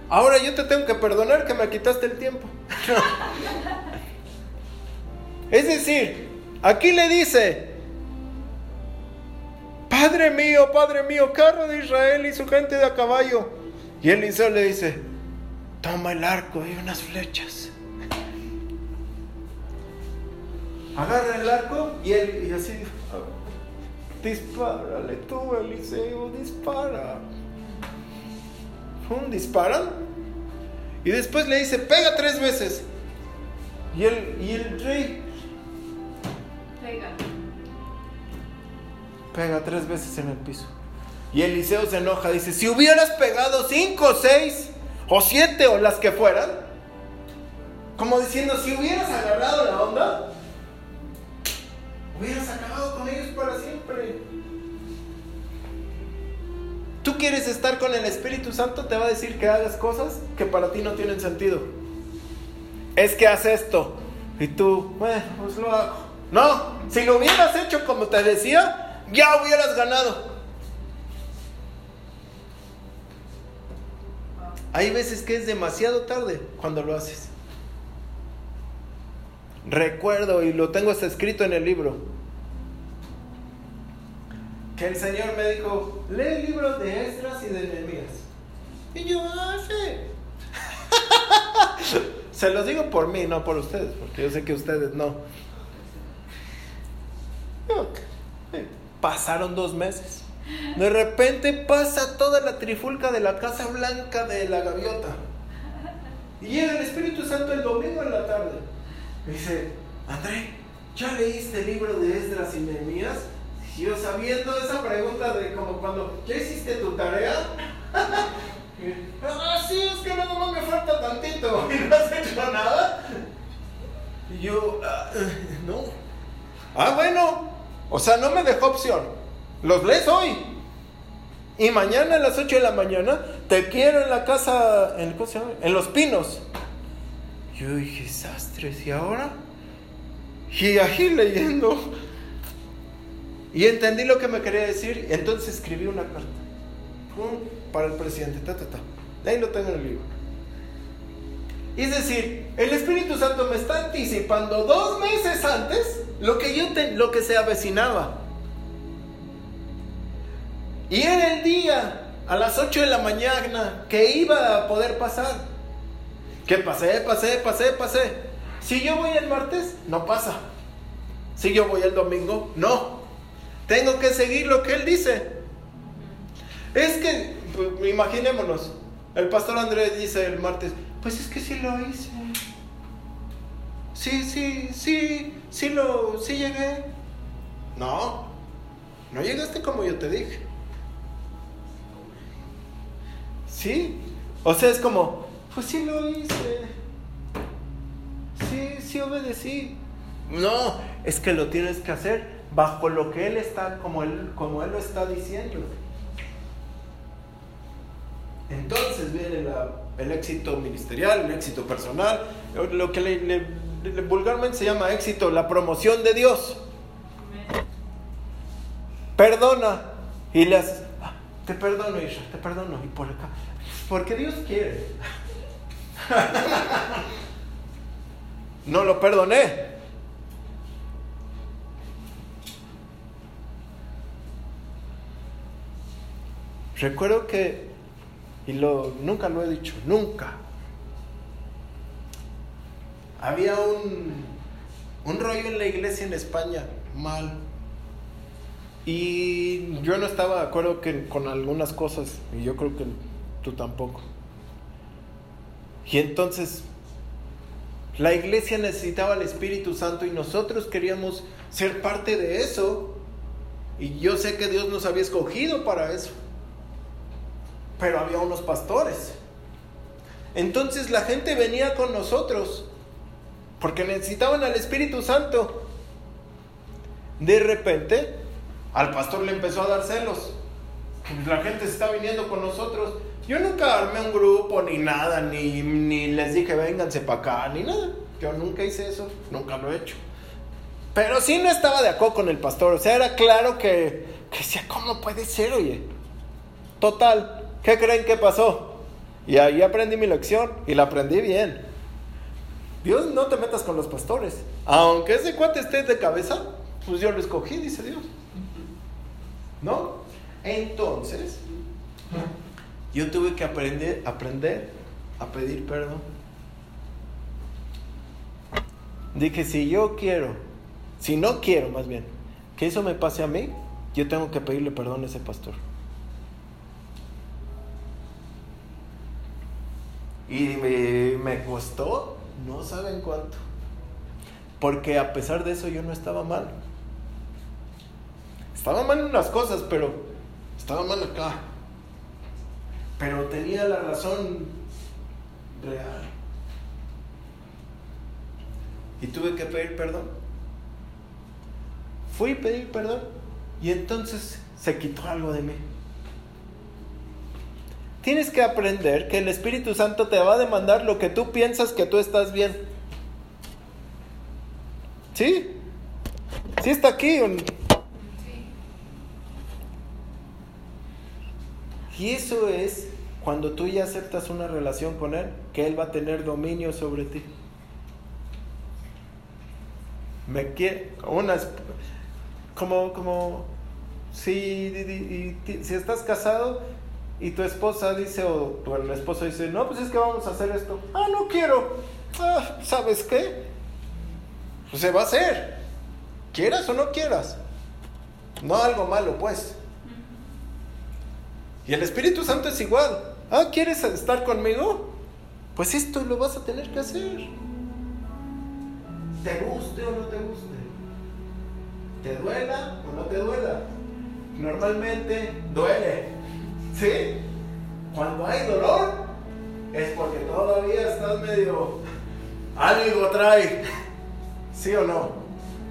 ahora yo te tengo que perdonar que me quitaste el tiempo. es decir, aquí le dice, Padre mío, Padre mío, carro de Israel y su gente de a caballo. Y Eliseo le dice, toma el arco y unas flechas. Agarra el arco y él y así, dispárale tú, Eliseo, dispara. Un disparan. Y después le dice, pega tres veces. Y el, y el rey Pega. pega tres veces en el piso. Y Eliseo se enoja, dice, si hubieras pegado cinco, seis o siete o las que fueran, como diciendo, si hubieras agarrado la onda, hubieras acabado con ellos para siempre. Tú quieres estar con el Espíritu Santo, te va a decir que hagas cosas que para ti no tienen sentido. Es que haz esto. Y tú, bueno, pues lo hago. No, si lo hubieras hecho como te decía, ya hubieras ganado. Hay veces que es demasiado tarde cuando lo haces. Recuerdo, y lo tengo escrito en el libro, que el Señor me dijo, lee el libro de Esdras y de Nehemías. Y yo, ah. Se los digo por mí, no por ustedes, porque yo sé que ustedes no. Pasaron dos meses. De repente pasa toda la trifulca de la Casa Blanca de la Gaviota. Y llega el Espíritu Santo el domingo en la tarde. Me dice, André, ¿ya leíste el libro de Esdras y Nehemías? Yo sabiendo esa pregunta de como cuando, ¿ya hiciste tu tarea? ah, sí, es que nada más me falta tantito. ¿Y no has hecho nada? Y yo, ah, no. Ah, bueno. O sea, no me dejó opción. Los lees hoy. Y mañana a las 8 de la mañana te quiero en la casa, en, Los Pinos. Yo dije, sastres, ¿y ahora? Y ahí leyendo. Y entendí lo que me quería decir. Entonces escribí una carta. Para el presidente. Ta, ta, ta. Ahí lo tengo en el libro. Es decir, el Espíritu Santo me está anticipando dos meses antes lo que yo te- lo que se avecinaba. Y era el día a las 8 de la mañana que iba a poder pasar. Que pasé, pasé, pasé, pasé. Si yo voy el martes, no pasa. Si yo voy el domingo, no. Tengo que seguir lo que él dice. Es que, imaginémonos, el pastor Andrés dice el martes, pues es que sí lo hice. Sí, sí, sí, sí lo, sí llegué. No, no llegaste como yo te dije. Sí, o sea, es como, pues sí lo hice. Sí, sí obedecí. No, es que lo tienes que hacer bajo lo que él está, como él, como él lo está diciendo. Entonces viene la- el éxito ministerial, el éxito personal, lo que le- le- le- vulgarmente se llama éxito, la promoción de Dios. Perdona y le haces, "Ah, te perdono, Isha, te perdono. Y por acá, porque Dios quiere. no lo perdoné. Recuerdo que, y lo, nunca lo he dicho, nunca. Había un, un rollo en la iglesia en España, mal. Y yo no estaba de acuerdo con algunas cosas, y yo creo que tampoco. Y entonces, la iglesia necesitaba el Espíritu Santo y nosotros queríamos ser parte de eso. Y yo sé que Dios nos había escogido para eso. Pero había unos pastores. Entonces la gente venía con nosotros porque necesitaban al Espíritu Santo. De repente, al pastor le empezó a dar celos. Que La gente se está viniendo con nosotros. Yo nunca armé un grupo ni nada, ni, ni les dije vénganse para acá, ni nada. Yo nunca hice eso, nunca lo he hecho. Pero sí no estaba de acuerdo con el pastor. O sea, era claro que, que decía, ¿cómo puede ser, oye? Total, ¿qué creen que pasó? Y ahí aprendí mi lección y la aprendí bien. Dios, no te metas con los pastores. Aunque ese cuate esté de cabeza, pues yo lo escogí, dice Dios. ¿No? Entonces, yo tuve que aprender, aprender a pedir perdón. Dije, si yo quiero, si no quiero más bien, que eso me pase a mí, yo tengo que pedirle perdón a ese pastor. Y me, me costó, no saben cuánto. Porque a pesar de eso yo no estaba mal. Estaba mal en unas cosas, pero estaba mal acá. Pero tenía la razón real. Y tuve que pedir perdón. Fui a pedir perdón. Y entonces se quitó algo de mí. Tienes que aprender que el Espíritu Santo te va a demandar lo que tú piensas que tú estás bien. ¿Sí? ¿Sí está aquí? Y eso es cuando tú ya aceptas una relación con Él, que Él va a tener dominio sobre ti. Me quiere, unas, como, como, si, si estás casado y tu esposa dice, o tu el esposo dice, no, pues es que vamos a hacer esto. Ah, no quiero. Ah, ¿sabes qué? Pues se va a hacer. Quieras o no quieras. No algo malo, pues. Y el Espíritu Santo es igual. Ah, ¿quieres estar conmigo? Pues esto lo vas a tener que hacer. Te guste o no te guste. Te duela o no te duela. Normalmente duele. ¿Sí? Cuando hay dolor es porque todavía estás medio... Algo trae. ¿Sí o no?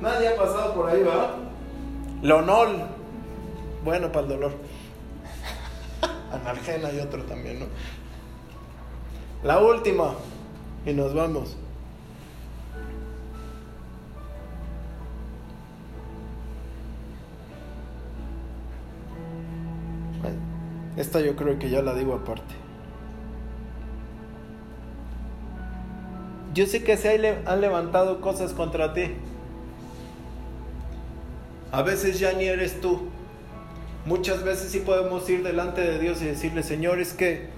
Nadie ha pasado por ahí, ¿va? Lonol. Bueno para el dolor. Analgena y otro también, ¿no? La última. Y nos vamos. Esta yo creo que ya la digo aparte. Yo sé que se han levantado cosas contra ti. A veces ya ni eres tú. Muchas veces sí podemos ir delante de Dios y decirle, Señor, es que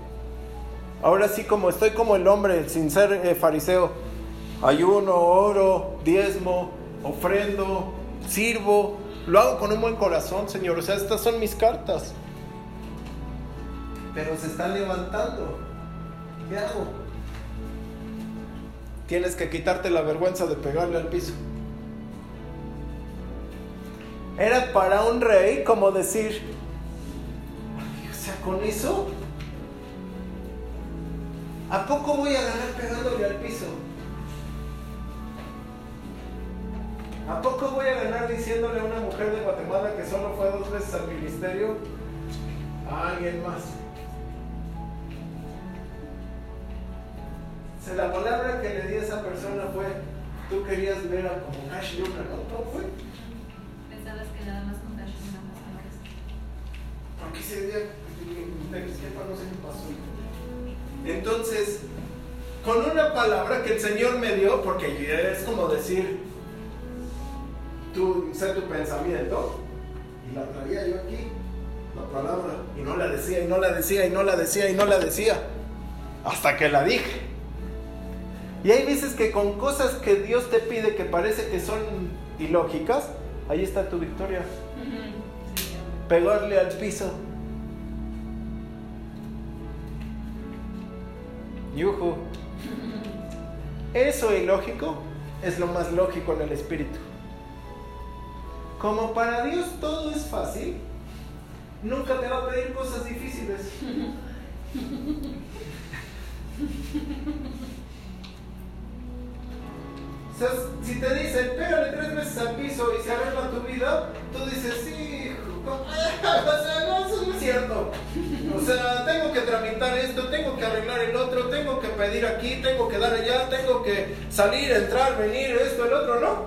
ahora sí como estoy como el hombre sin ser eh, fariseo, ayuno, oro, diezmo, ofrendo, sirvo, lo hago con un buen corazón, Señor. O sea, estas son mis cartas. Pero se están levantando. ¿Qué hago? Tienes que quitarte la vergüenza de pegarle al piso. Era para un rey como decir, o sea, con eso, ¿a poco voy a ganar pegándole al piso? ¿A poco voy a ganar diciéndole a una mujer de Guatemala que solo fue dos veces al ministerio a alguien más? O sea, la palabra que le di a esa persona fue, tú querías ver a como Cash Luna, ¿no? ¿Cómo fue? Nada más con Dash una más qué pasó. Entonces, con una palabra que el Señor me dio, porque es como decir, tú sé tu pensamiento, y la traía yo aquí, la palabra, y no la decía, y no la decía, y no la decía, y no la decía, hasta que la dije. Y hay veces que con cosas que Dios te pide que parece que son ilógicas, ahí está tu victoria. Pegarle al piso. Yuhu. Eso ilógico es lo más lógico en el espíritu. Como para Dios todo es fácil, nunca te va a pedir cosas difíciles. O sea, si te dicen, pégale tres veces al piso y se arregla tu vida, tú dices, sí, o sea, no, eso no es cierto. O sea, tengo que tramitar esto, tengo que arreglar el otro, tengo que pedir aquí, tengo que dar allá, tengo que salir, entrar, venir, esto, el otro, ¿no?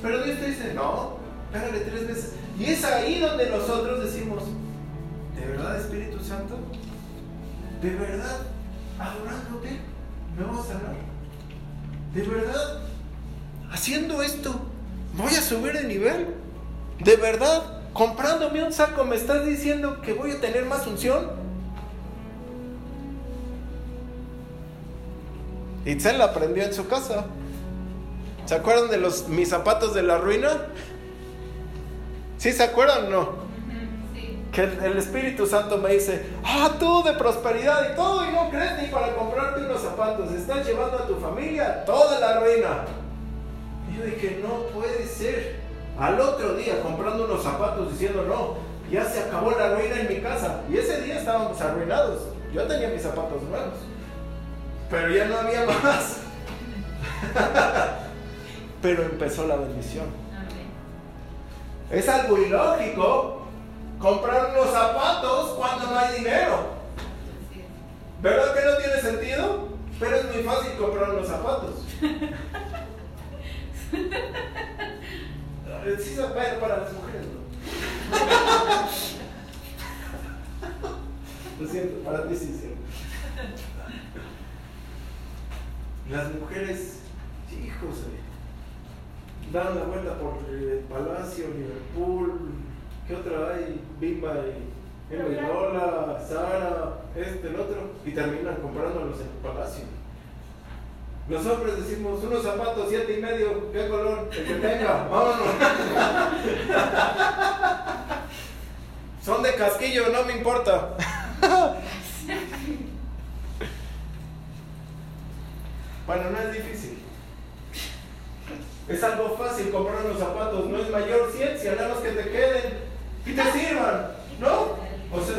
Pero Dios te dice, no, pégale tres veces. Y es ahí donde nosotros decimos, ¿de verdad Espíritu Santo? ¿De verdad? ¿Adorándote? ¿Me vas a sanar? ¿De verdad? ¿Haciendo esto? ¿Voy a subir de nivel? ¿De verdad? ¿Comprándome un saco me estás diciendo que voy a tener más unción? Itzel aprendió en su casa. ¿Se acuerdan de los mis zapatos de la ruina? ¿Sí se acuerdan o no? Que el, el Espíritu Santo me dice, ah, tú de prosperidad y todo, y no crees ni para comprarte unos zapatos, estás llevando a tu familia toda la ruina. Y yo dije, no puede ser. Al otro día comprando unos zapatos diciendo, no, ya se acabó la ruina en mi casa. Y ese día estábamos arruinados. Yo tenía mis zapatos nuevos. Pero ya no había más. Pero empezó la bendición. Amén. Es algo ilógico comprar unos zapatos cuando no hay dinero. ¿Verdad que no tiene sentido? Pero es muy fácil comprar unos zapatos. Sí para las mujeres, ¿no? Lo siento, para ti sí, sí. Las mujeres, hijos, eh, dan la vuelta por el Palacio, Liverpool, ¿qué otra hay? Bimba y Lola, Sara, este, el otro, y terminan comprándolos en el Palacio. Los hombres decimos unos zapatos siete y medio, ¿qué color? El que tenga, vámonos. Son de casquillo, no me importa. Bueno, no es difícil. Es algo fácil comprar unos zapatos, no es mayor ciencia, nada más que te queden y te sirvan, ¿no? O sea,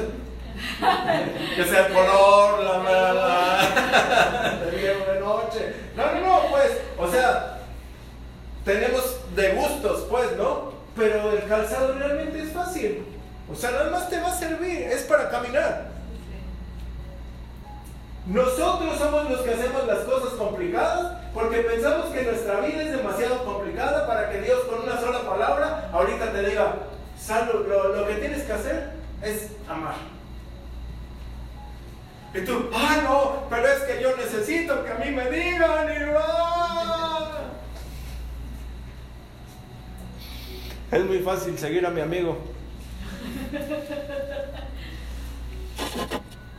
que sea el color, la mala, de día o de noche. No, no, no, pues, o sea, tenemos de gustos, pues, ¿no? Pero el calzado realmente es fácil. O sea, nada Lo, que tienes que hacer es amar. Y tú, ah, no, pero es que yo necesito que a mí me digan y va. Es muy fácil seguir a mi amigo.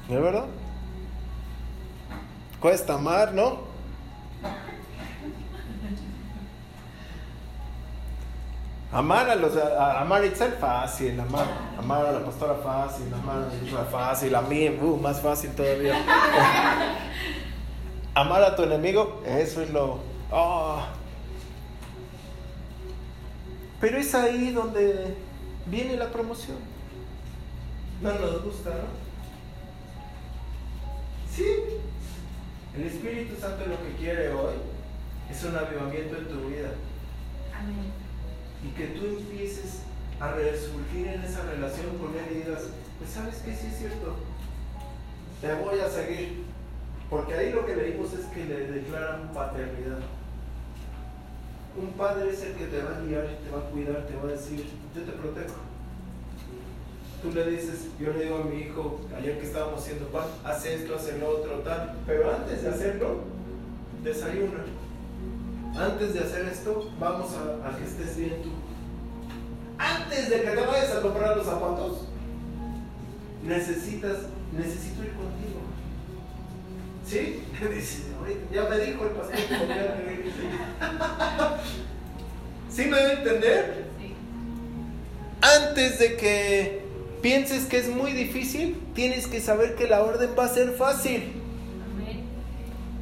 ¿De verdad? Cuesta amar, ¿no? Amar a los a, amar a Itzel fácil, amar, amar a la pastora fácil, amar a Isra fácil, a mí, uh, más fácil todavía. amar a tu enemigo, eso es lo. ah. Pero es ahí donde viene la promoción. No nos gusta, ¿no? Sí. El Espíritu Santo lo que quiere hoy es un avivamiento en tu vida Amén. Y que tú empieces a resurgir en esa relación con Él y digas, pues sabes que sí es cierto, te voy a seguir. Porque ahí lo que leímos es que le declaran paternidad. Un padre es el que te va a guiar, te va a cuidar, te va a decir, yo te protejo. Tú le dices, yo le digo a mi hijo, ayer que estábamos haciendo pan, haz esto, haz el otro, tal. Pero antes de hacerlo, desayuna. Antes de hacer esto, vamos a, a que estés bien tú. Antes de que te vayas a comprar los zapatos, necesitas, necesito ir contigo. ¿Sí? Dice, "Oye, ya me dijo el pastor que tenía que ir". ¿Sí me debe entender? Sí. Antes de que pienses que es muy difícil, tienes que saber que la orden va a ser fácil, Amén.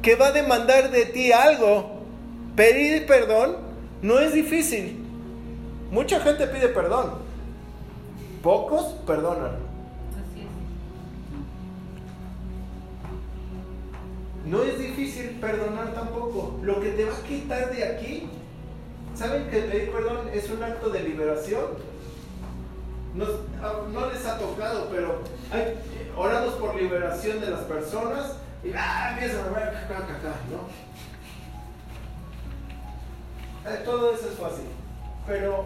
que va a demandar de ti algo. Pedir perdón no es difícil. Mucha gente pide perdón. Pocos perdonan. No es difícil perdonar tampoco. Lo que te va a quitar de aquí, ¿saben que pedir perdón es un acto de liberación? No les ha tocado, pero hay- oramos por liberación de las personas y ah, empiezan a ver acá, ¿no? Eh, todo eso es fácil, pero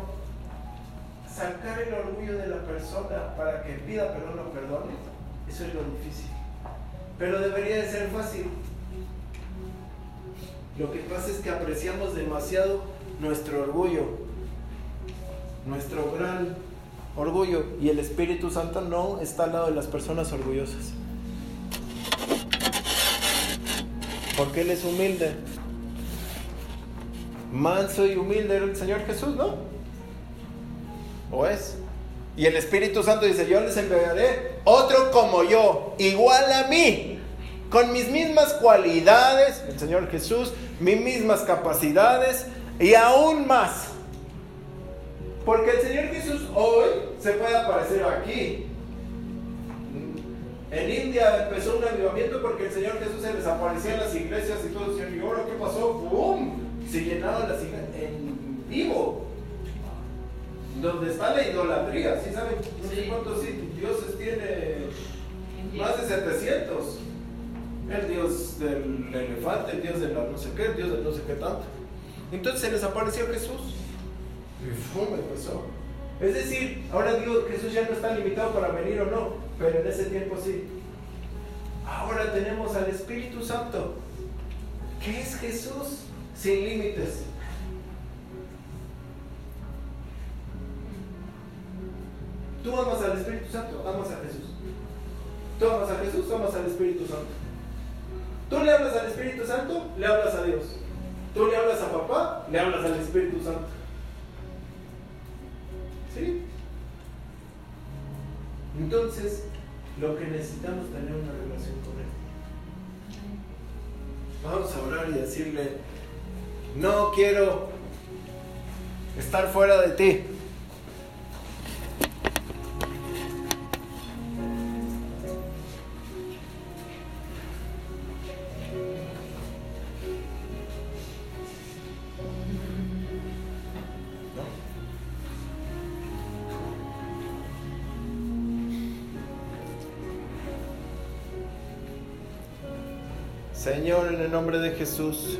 sacar el orgullo de la persona para que pida perdón o perdone, eso es lo difícil. pero debería de ser fácil. Lo que pasa es que apreciamos demasiado nuestro orgullo, nuestro gran orgullo, y el Espíritu Santo no está al lado de las personas orgullosas. Porque Él es humilde. Manso y humilde era el Señor Jesús, ¿no? ¿O es? Y el Espíritu Santo dice, yo les enviaré otro como yo, igual a mí, con mis mismas cualidades, el Señor Jesús, mis mismas capacidades y aún más. Porque el Señor Jesús hoy se puede aparecer aquí. En India empezó un avivamiento porque el Señor Jesús se desaparecía en las iglesias y todo. Y ahora, ¿qué pasó? ¡Bum! Se llenaron las iglesias en vivo donde está la idolatría, ¿sí saben? No sé cuántos dioses tiene, más de 700. El dios del elefante, el dios de la no sé qué, el dios de no sé qué tanto. Entonces se les apareció Jesús. Y empezó. Es decir, ahora digo, Jesús ya no está limitado para venir o no, pero en ese tiempo sí. Ahora tenemos al Espíritu Santo. ¿Qué es Jesús? Sin límites. Tú amas al Espíritu Santo, amas a Jesús. Tú amas a Jesús, amas al Espíritu Santo. Tú le hablas al Espíritu Santo, le hablas a Dios. Tú le hablas a papá, le hablas al Espíritu Santo. ¿Sí? Entonces, lo que necesitamos es tener una relación con Él. Vamos a orar y decirle, no quiero estar fuera de ti. Señor, en el nombre de Jesús.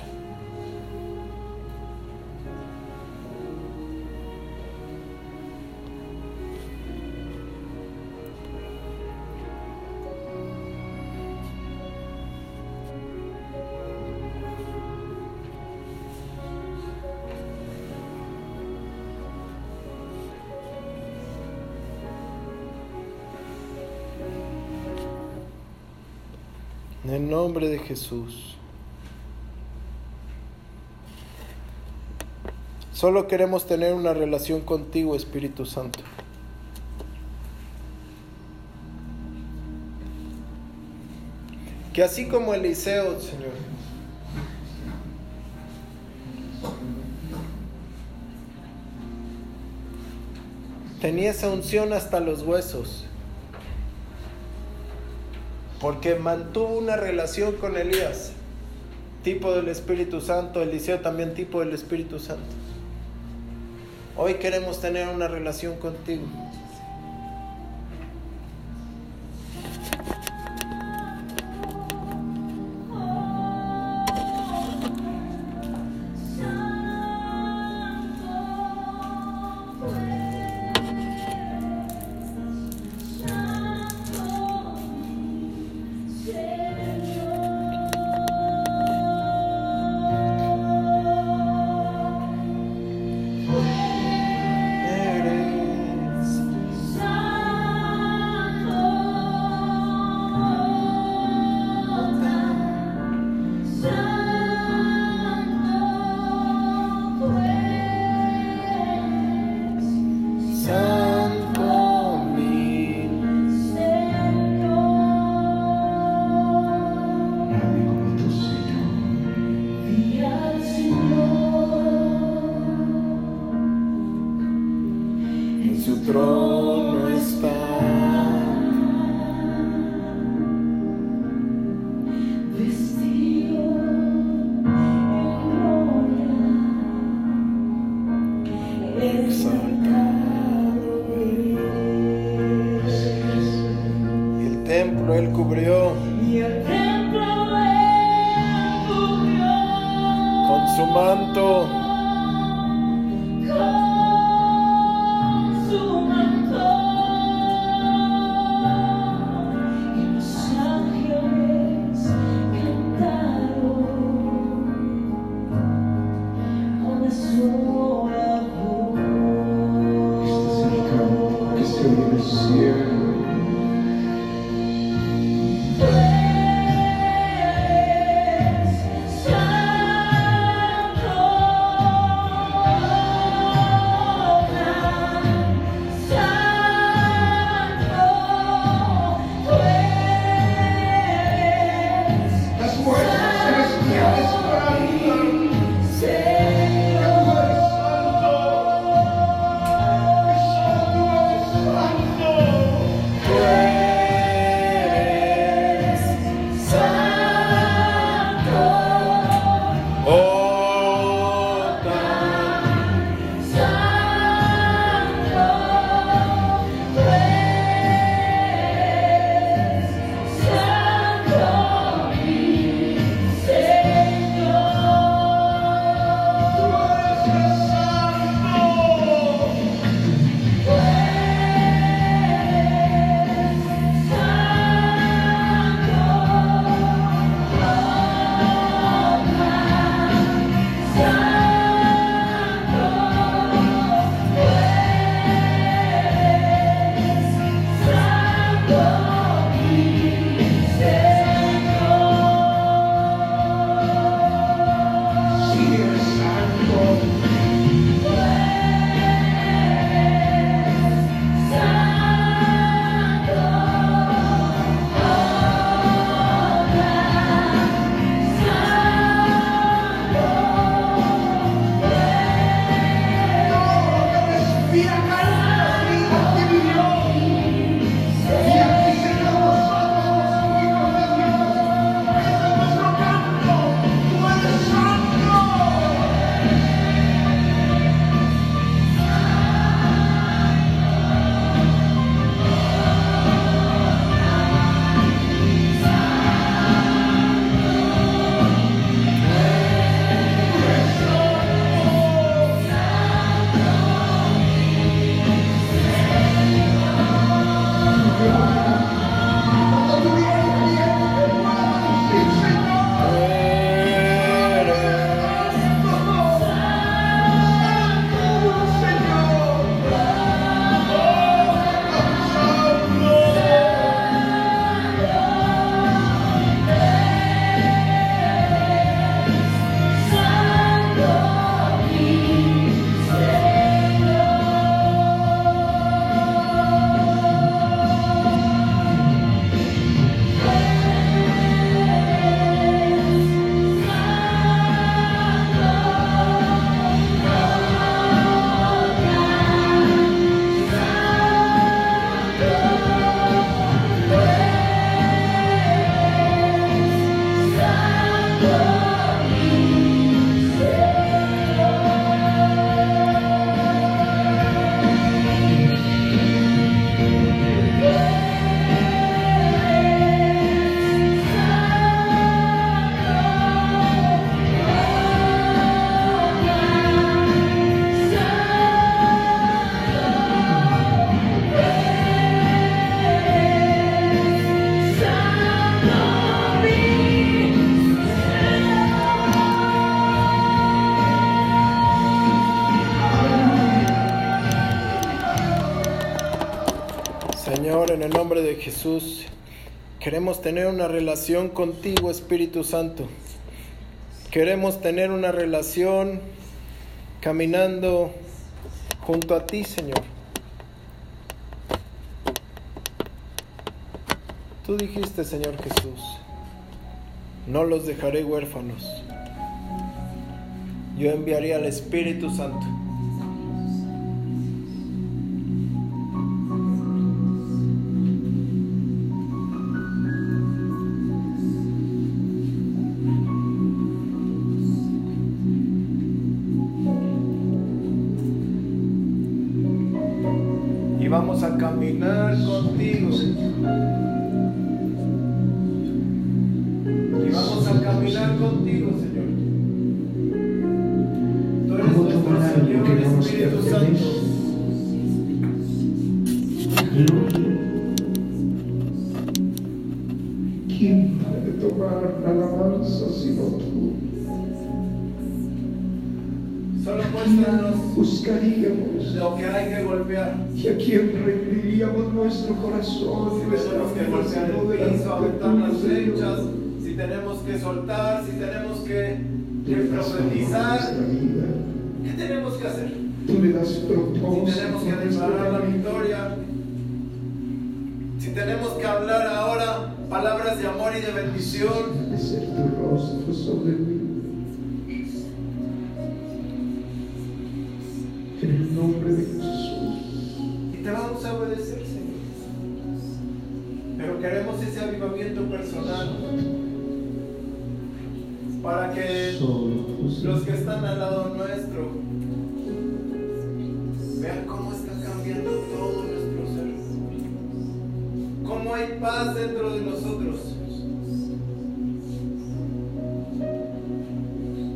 De Jesús. Solo queremos tener una relación contigo, Espíritu Santo. Que así como Eliseo, Señor, tenía esa unción hasta los huesos, porque mantuvo una relación con Elías, tipo del Espíritu Santo, Eliseo también tipo del Espíritu Santo. Hoy queremos tener una relación contigo. Exaltado es. Y el templo él cubrió con su manto. Relación contigo, Espíritu Santo. Queremos tener una relación caminando junto a ti, Señor. Tú dijiste, Señor Jesús, no los dejaré huérfanos. Yo enviaré al Espíritu Santo. Contigo, Señor. Tú eres nuestro Señor, Espíritu. Santo. ¿Quién ha de tomar la alabanza sino tú? Solo muéstranos Buscaríamos lo que hay que golpear. y a quién rendiríamos nuestro corazón y nuestra que golpear el piso, aventar las flechas, tenemos que soltar, si tenemos que, que profetizar. ¿qué tenemos que hacer? Tú le das Si tenemos que declarar la victoria, si tenemos que hablar ahora palabras de amor y de bendición. En el nombre de Jesús. y te vamos a obedecer, Señor. Pero queremos ese avivamiento personal para que los que están al lado nuestro vean cómo está cambiando todo nuestro ser. Cómo hay paz dentro de nosotros.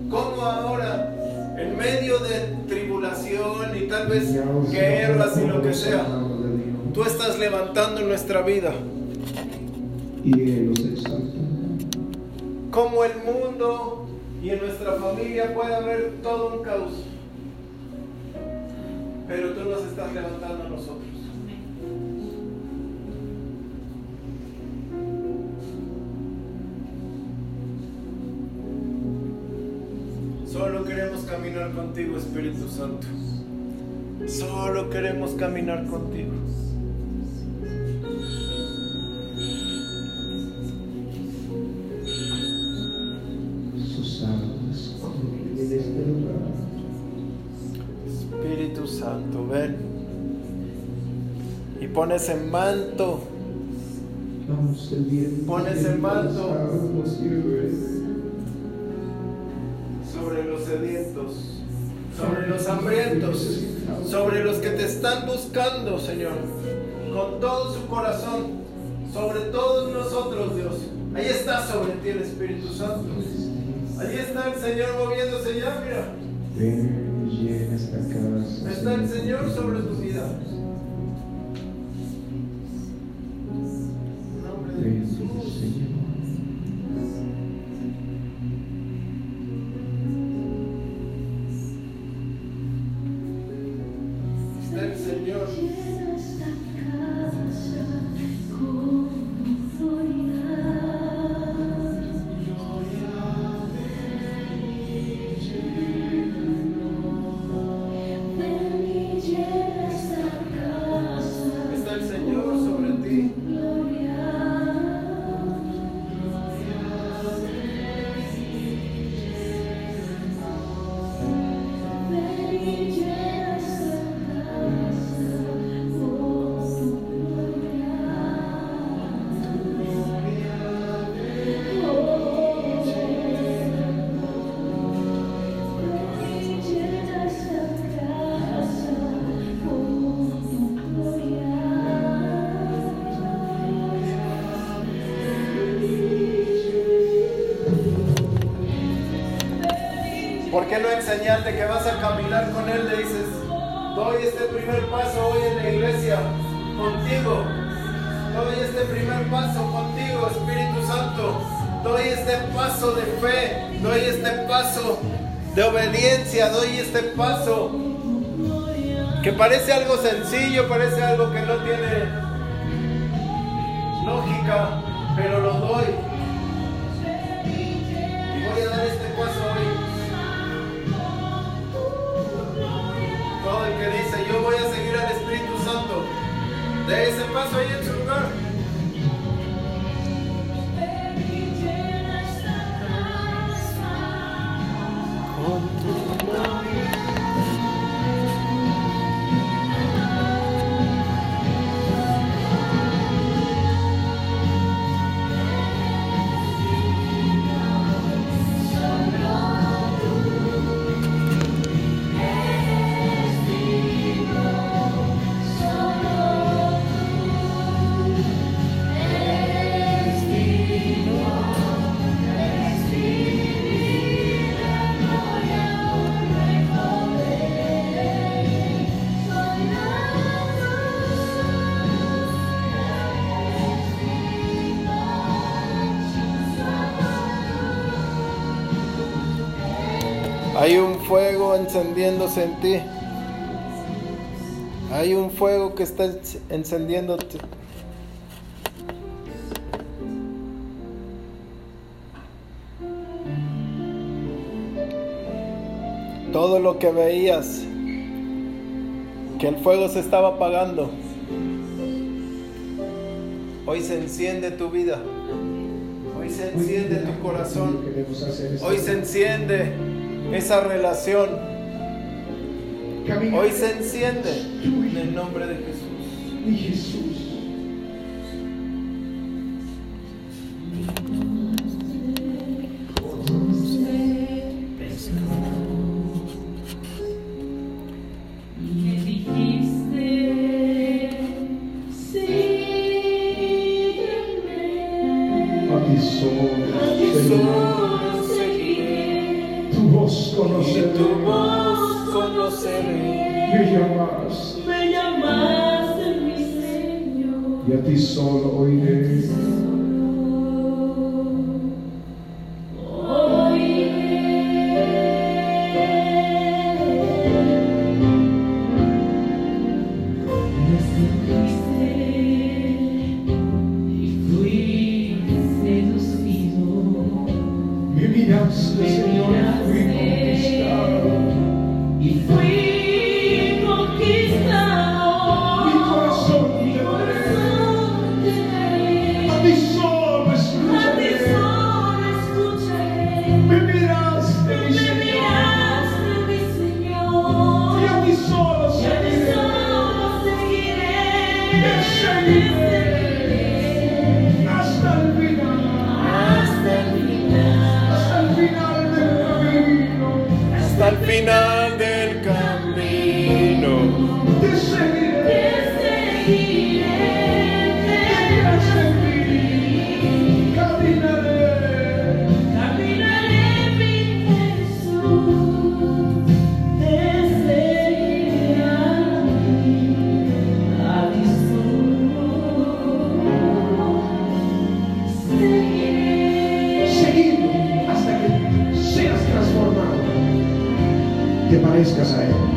Cómo ahora, en medio de tribulación y tal vez guerras y lo que sea, tú estás levantando nuestra vida. Y los Como el mundo y en nuestra familia puede haber todo un caos. Pero tú nos estás levantando a nosotros. Solo queremos caminar contigo, Espíritu Santo. Solo queremos caminar contigo. Ese manto. Pon ese manto. Sobre los sedientos, sobre los hambrientos, sobre los que te están buscando, Señor, con todo su corazón, sobre todos nosotros, Dios. Ahí está sobre ti el Espíritu Santo. Ahí está el Señor moviéndose ya, mira. Está el Señor sobre tu vida. doy este paso, que parece algo sencillo, parece algo que no tiene lógica, Hay un fuego encendiéndose en ti. Hay un fuego que está encendiéndote. Todo lo que veías, que el fuego se estaba apagando, hoy se enciende tu vida, hoy se enciende tu corazón, hoy se enciende esa relación hoy se enciende en el nombre de Jesús. Nice guy.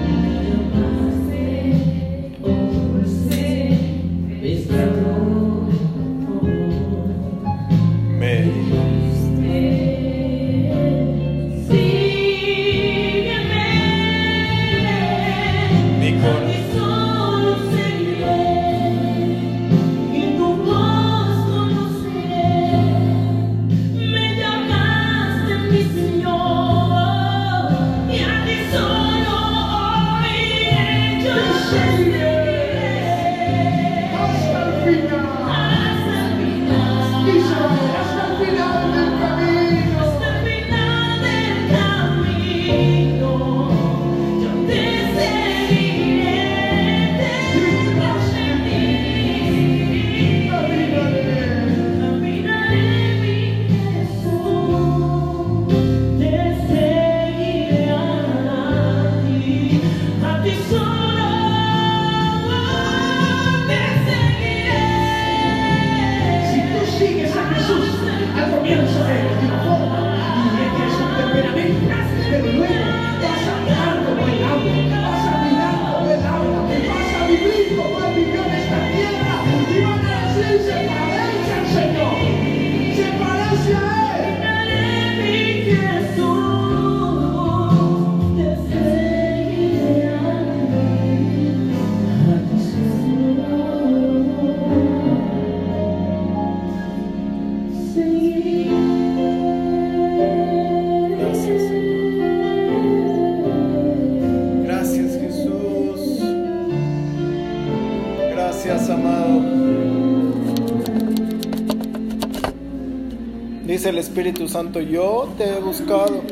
Espíritu Santo, yo te he buscado.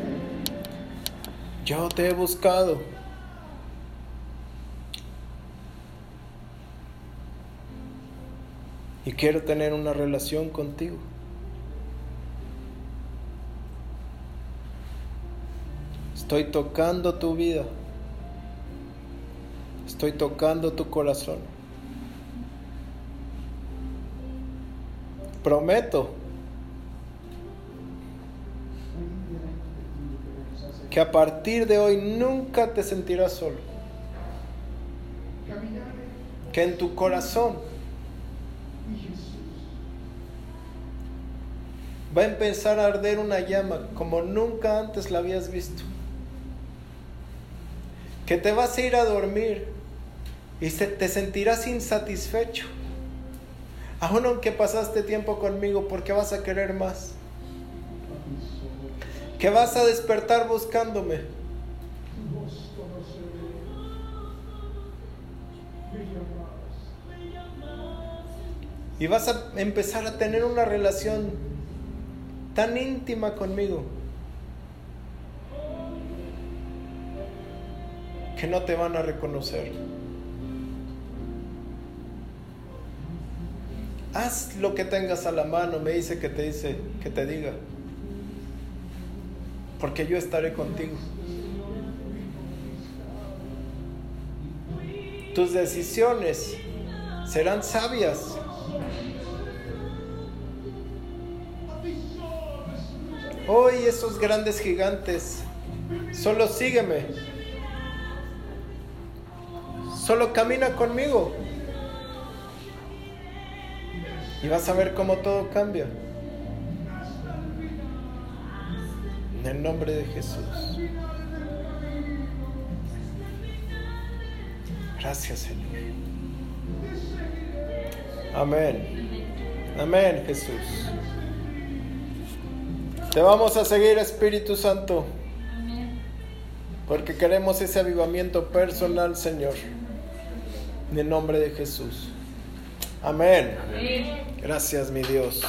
Yo te he buscado. Y quiero tener una relación contigo. Estoy tocando tu vida. Estoy tocando tu corazón. Prometo que a partir de hoy nunca te sentirás solo. Que en tu corazón va a empezar a arder una llama como nunca antes la habías visto. Que te vas a ir a dormir y te sentirás insatisfecho. Aún aunque pasaste tiempo conmigo porque vas a querer más. Que vas a despertar buscándome. Y vas a empezar a tener una relación tan íntima conmigo que no te van a reconocer. Haz lo que tengas a la mano, me dice que te dice, que te diga. Porque yo estaré contigo. Tus decisiones serán sabias. Hoy esos grandes gigantes, solo sígueme. Solo camina conmigo. Y vas a ver cómo todo cambia. En el nombre de Jesús. Gracias, Señor. Amén. Amén, Jesús. Te vamos a seguir, Espíritu Santo. Porque queremos ese avivamiento personal, Señor. En el nombre de Jesús. Amén. Gracias, mi Dios.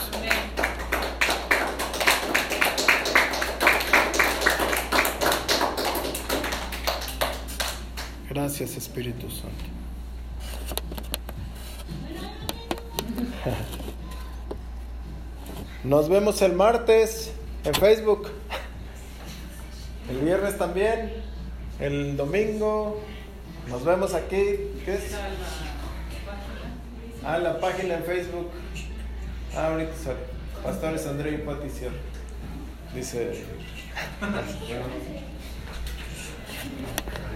Gracias, Espíritu Santo. Nos vemos el martes en Facebook. El viernes también. El domingo. Nos vemos aquí. ¿Qué es? Ah, la página en Facebook. Ah, ahorita sale. Pastores André y Patición. Dice.